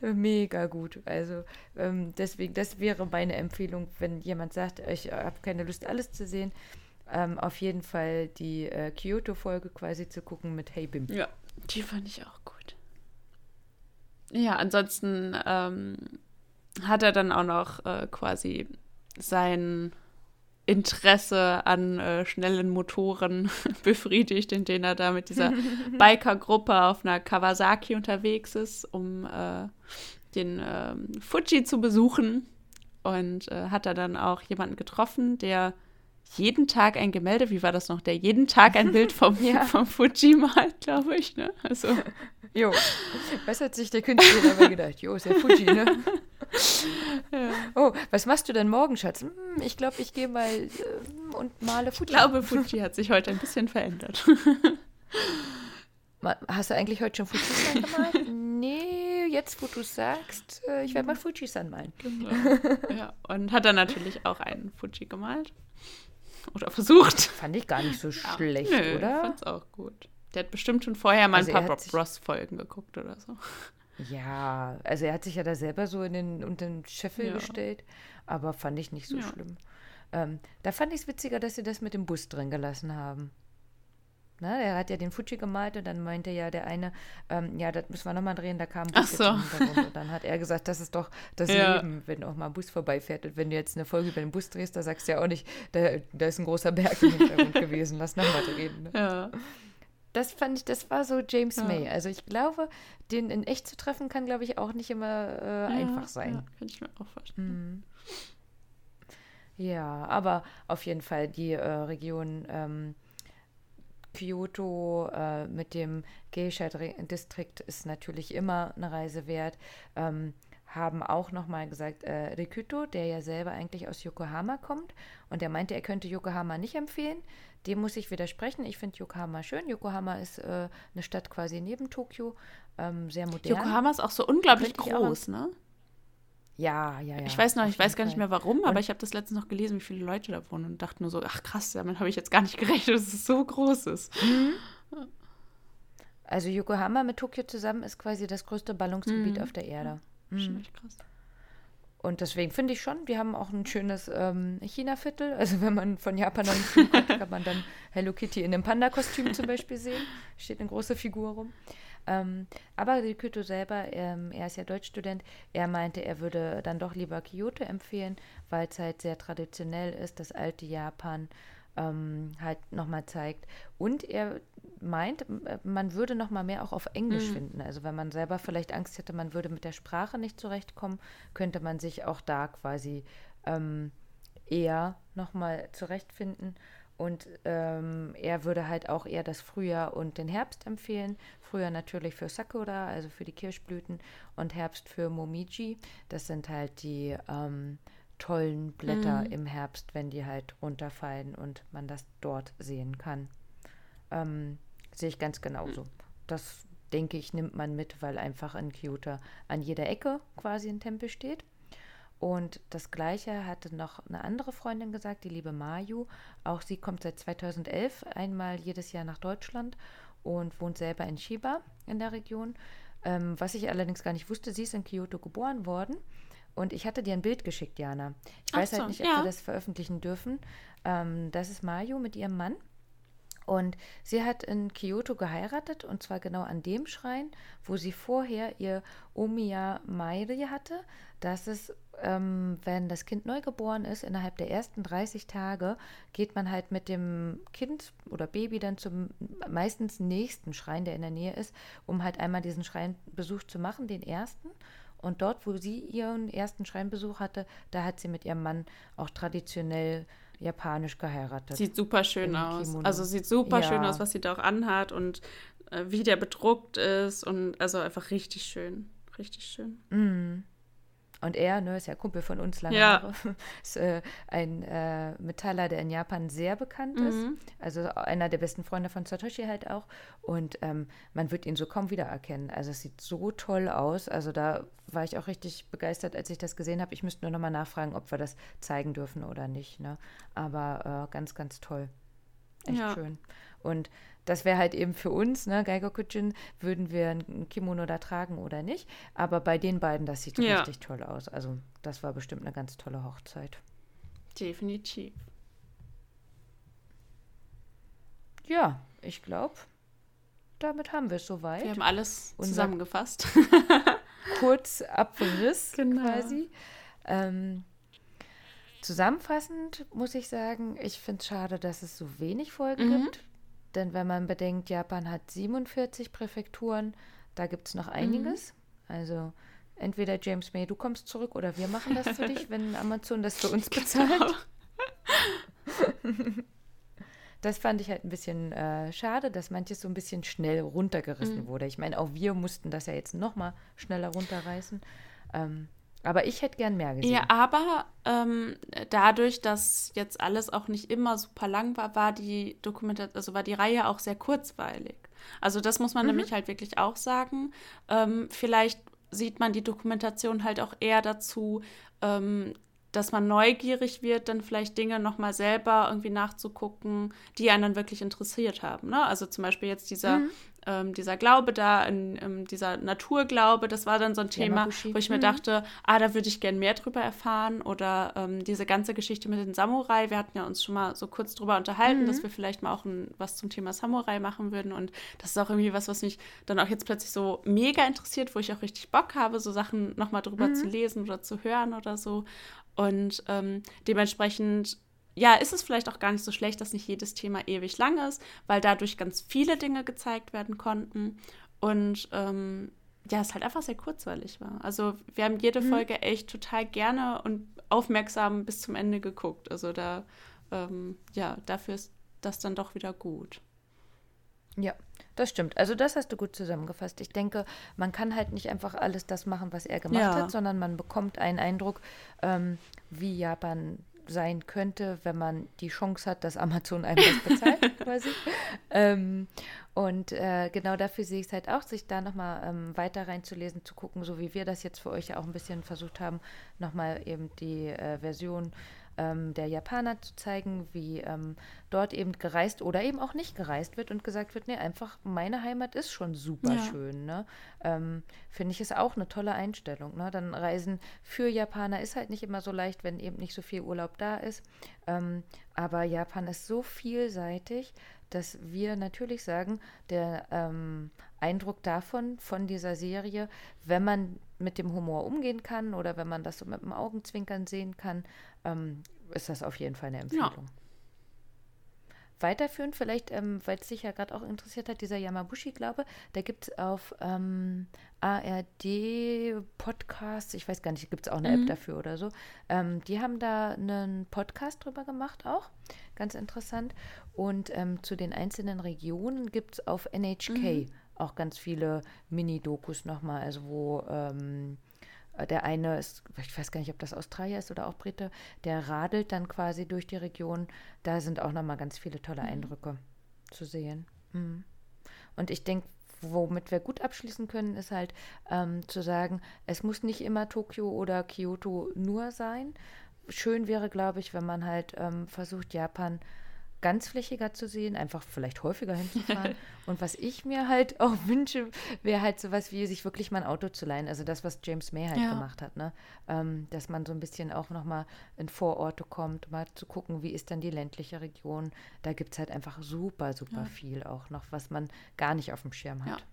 Speaker 3: mega gut. Also ähm, deswegen, das wäre meine Empfehlung, wenn jemand sagt, ich habe keine Lust, alles zu sehen. ähm, auf jeden Fall die äh, Kyoto-Folge quasi zu gucken mit Hey Bim.
Speaker 2: Ja, die fand ich auch gut. Ja, ansonsten ähm, hat er dann auch noch äh, quasi sein Interesse an äh, schnellen Motoren befriedigt, indem er da mit dieser Biker-Gruppe auf einer Kawasaki unterwegs ist, um äh, den ähm, Fuji zu besuchen. Und äh, hat er dann auch jemanden getroffen, der jeden Tag ein Gemälde, wie war das noch, der jeden Tag ein Bild vom, ja. vom Fuji malt, glaube ich. Ne? Also.
Speaker 3: Jo, was hat sich der Künstler dabei gedacht? Jo, ist der Fuji, ne? Ja. Oh, was machst du denn morgen, Schatz? Hm, ich glaube, ich gehe mal äh, und male
Speaker 2: Fuji. Ich glaube, Fuji hat sich heute ein bisschen verändert.
Speaker 3: Hast du eigentlich heute schon Fuji gemalt? nee, jetzt wo du sagst, äh, ich werde mal Fuji-san malen. Genau.
Speaker 2: Ja, und hat dann natürlich auch einen Fuji gemalt. Oder versucht.
Speaker 3: Fand ich gar nicht so schlecht, nö, oder? Ich
Speaker 2: fand's auch gut. Der hat bestimmt schon vorher mal also ein paar Bob Ross-Folgen geguckt oder so.
Speaker 3: Ja, also er hat sich ja da selber so in den, unter den Scheffel ja. gestellt, aber fand ich nicht so ja. schlimm. Ähm, da fand ich es witziger, dass sie das mit dem Bus drin gelassen haben. Na, er hat ja den Fuji gemalt und dann meinte ja der eine, ähm, ja, das müssen wir nochmal drehen, da kam ein
Speaker 2: Bus so.
Speaker 3: Und dann hat er gesagt, das ist doch das ja. Leben, wenn auch mal ein Bus vorbeifährt. Und wenn du jetzt eine Folge über den Bus drehst, da sagst du ja auch nicht, da, da ist ein großer Berg im Hintergrund gewesen, lass nochmal drehen. Ne? Ja. Das fand ich, das war so James ja. May. Also ich glaube, den in echt zu treffen, kann, glaube ich, auch nicht immer äh, ja, einfach sein. Ja,
Speaker 2: kann ich mir auch vorstellen.
Speaker 3: Hm. Ja, aber auf jeden Fall die äh, Region ähm, Kyoto äh, mit dem Geisha-Distrikt ist natürlich immer eine Reise wert. Ähm, haben auch nochmal gesagt, äh, Rikuto, der ja selber eigentlich aus Yokohama kommt und der meinte, er könnte Yokohama nicht empfehlen. Dem muss ich widersprechen. Ich finde Yokohama schön. Yokohama ist äh, eine Stadt quasi neben Tokio, ähm, sehr modern.
Speaker 2: Yokohama ist auch so unglaublich groß, ne?
Speaker 3: Ja, ja, ja.
Speaker 2: Ich weiß noch, ich weiß gar nicht mehr warum, und aber ich habe das letztens noch gelesen, wie viele Leute da wohnen und dachte nur so, ach krass, damit habe ich jetzt gar nicht gerechnet, dass es so groß ist. Mhm.
Speaker 3: Also Yokohama mit Tokio zusammen ist quasi das größte Ballungsgebiet mhm. auf der Erde.
Speaker 2: Mhm. Krass.
Speaker 3: Und deswegen finde ich schon, wir haben auch ein schönes ähm, China-Viertel. Also wenn man von Japan nach China kommt, kann man dann Hello Kitty in einem Panda-Kostüm zum Beispiel sehen. Steht eine große Figur rum. Ähm, aber Rikuto selber, ähm, er ist ja Deutschstudent, er meinte, er würde dann doch lieber Kyoto empfehlen, weil es halt sehr traditionell ist, das alte Japan ähm, halt nochmal zeigt. Und er meint, man würde nochmal mehr auch auf Englisch mhm. finden. Also wenn man selber vielleicht Angst hätte, man würde mit der Sprache nicht zurechtkommen, könnte man sich auch da quasi ähm, eher nochmal zurechtfinden. Und ähm, er würde halt auch eher das Frühjahr und den Herbst empfehlen. Frühjahr natürlich für Sakura, also für die Kirschblüten, und Herbst für Momiji. Das sind halt die ähm, tollen Blätter mhm. im Herbst, wenn die halt runterfallen und man das dort sehen kann. Ähm, sehe ich ganz genauso. Das denke ich, nimmt man mit, weil einfach in Kyoto an jeder Ecke quasi ein Tempel steht. Und das Gleiche hatte noch eine andere Freundin gesagt, die liebe Mayu. Auch sie kommt seit 2011 einmal jedes Jahr nach Deutschland und wohnt selber in Shiba in der Region. Ähm, was ich allerdings gar nicht wusste, sie ist in Kyoto geboren worden. Und ich hatte dir ein Bild geschickt, Jana. Ich weiß halt so, halt nicht, ob ja. wir das veröffentlichen dürfen. Ähm, das ist Mayu mit ihrem Mann. Und sie hat in Kyoto geheiratet und zwar genau an dem Schrein, wo sie vorher ihr Omiya Mairi hatte. Das ist, ähm, wenn das Kind neugeboren ist, innerhalb der ersten 30 Tage geht man halt mit dem Kind oder Baby dann zum meistens nächsten Schrein, der in der Nähe ist, um halt einmal diesen Schreinbesuch zu machen, den ersten. Und dort, wo sie ihren ersten Schreinbesuch hatte, da hat sie mit ihrem Mann auch traditionell japanisch geheiratet.
Speaker 2: Sieht super schön aus. Kimono. Also sieht super ja. schön aus, was sie da auch anhat und äh, wie der bedruckt ist und also einfach richtig schön. Richtig schön.
Speaker 3: Mm. Und er, ne, ist ja Kumpel von uns lange ja. Jahre, ist äh, ein äh, Metaller, der in Japan sehr bekannt mhm. ist. Also einer der besten Freunde von Satoshi halt auch. Und ähm, man wird ihn so kaum wiedererkennen. Also es sieht so toll aus. Also da war ich auch richtig begeistert, als ich das gesehen habe. Ich müsste nur nochmal nachfragen, ob wir das zeigen dürfen oder nicht. Ne? Aber äh, ganz, ganz toll. Echt ja. schön. Und das wäre halt eben für uns, ne, Geigerkutschin, würden wir ein Kimono da tragen oder nicht. Aber bei den beiden, das sieht ja. richtig toll aus. Also das war bestimmt eine ganz tolle Hochzeit.
Speaker 2: Definitiv.
Speaker 3: ja, ich glaube, damit haben wir es soweit.
Speaker 2: Wir haben alles
Speaker 3: Unser-
Speaker 2: zusammengefasst.
Speaker 3: kurz Abriss
Speaker 2: Genau.
Speaker 3: quasi. Ähm, zusammenfassend muss ich sagen, ich finde es schade, dass es so wenig Folgen
Speaker 2: Mhm.
Speaker 3: gibt. Denn wenn man bedenkt, Japan hat 47 Präfekturen, da gibt es noch einiges. Also entweder James May, du kommst zurück oder wir machen das für dich, wenn Amazon das für uns bezahlt. Das fand ich halt ein bisschen äh, schade, dass manches so ein bisschen schnell runtergerissen wurde. Ich meine, auch wir mussten das ja jetzt noch mal schneller runterreißen. Ähm, aber ich hätte gern mehr gesehen.
Speaker 2: Ja, aber ähm, dadurch, dass jetzt alles auch nicht immer super lang war, war die Dokumentation, also war die Reihe auch sehr kurzweilig. Also das muss man nämlich halt wirklich auch sagen. Ähm, vielleicht sieht man die Dokumentation halt auch eher dazu, ähm, dass man neugierig wird, dann vielleicht Dinge nochmal selber irgendwie nachzugucken, die einen dann wirklich interessiert haben. Ne? Also zum Beispiel jetzt dieser, ähm, dieser Glaube da, in, ähm, dieser Naturglaube, das war dann so ein Thema, wo ich mir dachte, ah, da würde ich gern mehr drüber erfahren. Oder ähm, diese ganze Geschichte mit den Samurai, wir hatten ja uns schon mal so kurz drüber unterhalten, dass wir vielleicht mal auch ein, was zum Thema Samurai machen würden. Und das ist auch irgendwie was, was mich dann auch jetzt plötzlich so mega interessiert, wo ich auch richtig Bock habe, so Sachen nochmal drüber zu lesen oder zu hören oder so. Und ähm, dementsprechend, ja, ist es vielleicht auch gar nicht so schlecht, dass nicht jedes Thema ewig lang ist, weil dadurch ganz viele Dinge gezeigt werden konnten. Und ähm, ja, es halt einfach sehr kurzweilig war. Also wir haben jede Folge echt total gerne und aufmerksam bis zum Ende geguckt. Also da, ähm, ja, dafür ist das dann doch wieder gut.
Speaker 3: Ja, das stimmt. Also das hast du gut zusammengefasst. Ich denke, man kann halt nicht einfach alles das machen, was er gemacht
Speaker 2: Ja.
Speaker 3: hat, sondern man bekommt einen Eindruck, ähm, wie Japan sein könnte, wenn man die Chance hat, dass Amazon einem das bezahlt, quasi. Ähm, und äh, genau dafür sehe ich es halt auch, sich da nochmal ähm, weiter reinzulesen, zu gucken, so wie wir das jetzt für euch ja auch ein bisschen versucht haben, nochmal eben die äh, Version ähm, der Japaner zu zeigen, wie ähm, dort eben gereist oder eben auch nicht gereist wird und gesagt wird, nee, einfach meine Heimat ist schon super
Speaker 2: Ja.
Speaker 3: schön. Ne? Ähm, Finde ich ist auch eine tolle Einstellung. Ne? Dann Reisen für Japaner ist halt nicht immer so leicht, wenn eben nicht so viel Urlaub da ist. Ähm, aber Japan ist so vielseitig, dass wir natürlich sagen, der ähm, Eindruck davon, von dieser Serie, wenn man mit dem Humor umgehen kann oder wenn man das so mit dem Augenzwinkern sehen kann, ähm, ist das auf jeden Fall eine Empfehlung. Weiterführend, vielleicht, ähm, weil es dich ja gerade auch interessiert hat, dieser Yamabushi-Glaube, da gibt es auf ähm, ARD-Podcasts, ich weiß gar nicht, gibt es auch eine App dafür oder so, ähm, die haben da einen Podcast drüber gemacht auch, ganz interessant. Und ähm, zu den einzelnen Regionen gibt es auf NHK auch ganz viele Mini-Dokus nochmal, also wo ähm, äh, der eine ist, ich weiß gar nicht, ob das Australier ist oder auch Brite, der radelt dann quasi durch die Region. Da sind auch nochmal ganz viele tolle Eindrücke zu sehen. Mhm. Und ich denke, womit wir gut abschließen können, ist halt ähm, zu sagen, es muss nicht immer Tokio oder Kyoto nur sein. Schön wäre, glaube ich, wenn man halt ähm, versucht, Japan ganzflächiger zu sehen, einfach vielleicht häufiger hinzufahren. Und was ich mir halt auch wünsche, wäre halt sowas wie, sich wirklich mal ein Auto zu leihen. Also das, was James May halt
Speaker 2: Ja.
Speaker 3: gemacht hat, ne? Ähm, dass man so ein bisschen auch nochmal in Vororte kommt, mal zu gucken, wie ist dann die ländliche Region. Da gibt es halt einfach super, super viel auch noch, was man gar nicht auf dem Schirm hat.
Speaker 2: Ja.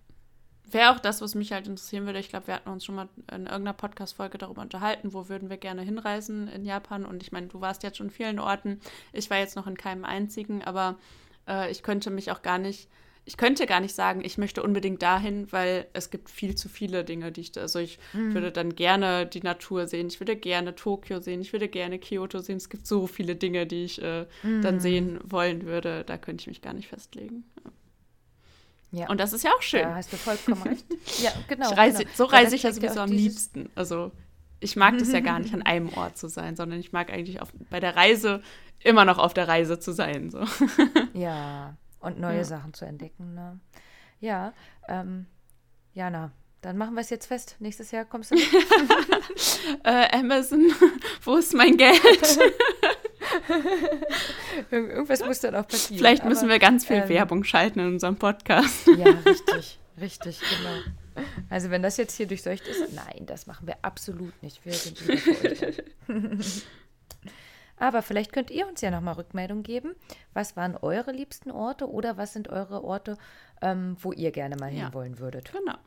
Speaker 2: Wäre auch das, was mich halt interessieren würde. Ich glaube, wir hatten uns schon mal in irgendeiner Podcast-Folge darüber unterhalten, wo würden wir gerne hinreisen in Japan. Und ich meine, du warst jetzt schon in vielen Orten. Ich war jetzt noch in keinem einzigen, aber äh, ich könnte mich auch gar nicht, ich könnte gar nicht sagen, ich möchte unbedingt dahin, weil es gibt viel zu viele Dinge, die ich, da- also ich würde dann gerne die Natur sehen, ich würde gerne Tokio sehen, ich würde gerne Kyoto sehen. Es gibt so viele Dinge, die ich äh, dann sehen wollen würde. Da könnte ich mich gar nicht festlegen.
Speaker 3: Ja.
Speaker 2: Und das ist ja auch schön.
Speaker 3: Da hast du vollkommen recht. Ja, genau.
Speaker 2: Ich reise,
Speaker 3: genau.
Speaker 2: So reise
Speaker 3: das
Speaker 2: ich ja sowieso am liebsten. Also ich mag das ja gar nicht, an einem Ort zu sein, sondern ich mag eigentlich auf, bei der Reise immer noch auf der Reise zu sein. So.
Speaker 3: Ja, und neue
Speaker 2: Ja.
Speaker 3: Sachen zu entdecken. Ne? Ja, ähm, Jana, dann machen wir es jetzt fest. Nächstes Jahr kommst du.
Speaker 2: Äh, Amazon, wo ist mein Geld?
Speaker 3: Ir- Irgendwas muss dann auch passieren.
Speaker 2: Vielleicht müssen
Speaker 3: Aber,
Speaker 2: wir ganz viel
Speaker 3: ähm,
Speaker 2: Werbung schalten in unserem Podcast.
Speaker 3: Ja, richtig, richtig, genau. Also wenn das jetzt hier durchseucht ist, nein, das machen wir absolut nicht. Wir sind lieber. Aber vielleicht könnt ihr uns ja nochmal Rückmeldung geben. Was waren eure liebsten Orte oder was sind eure Orte, ähm, wo ihr gerne mal
Speaker 2: Ja.
Speaker 3: hinwollen würdet?
Speaker 2: Genau.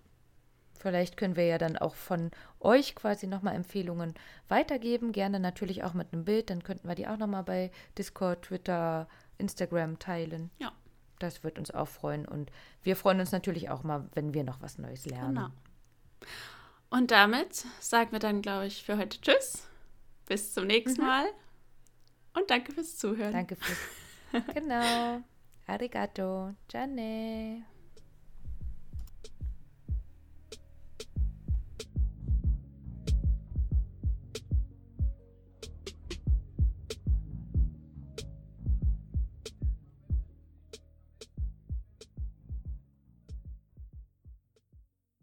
Speaker 3: Vielleicht können wir ja dann auch von euch quasi nochmal Empfehlungen weitergeben. Gerne natürlich auch mit einem Bild. Dann könnten wir die auch nochmal bei Discord, Twitter, Instagram teilen.
Speaker 2: Ja.
Speaker 3: Das wird uns auch freuen. Und wir freuen uns natürlich auch mal, wenn wir noch was Neues lernen.
Speaker 2: Genau. Und damit sagen wir dann, glaube ich, für heute Tschüss. Bis zum nächsten Mal. Und danke fürs Zuhören.
Speaker 3: Danke fürs. genau. Arigato. Jane.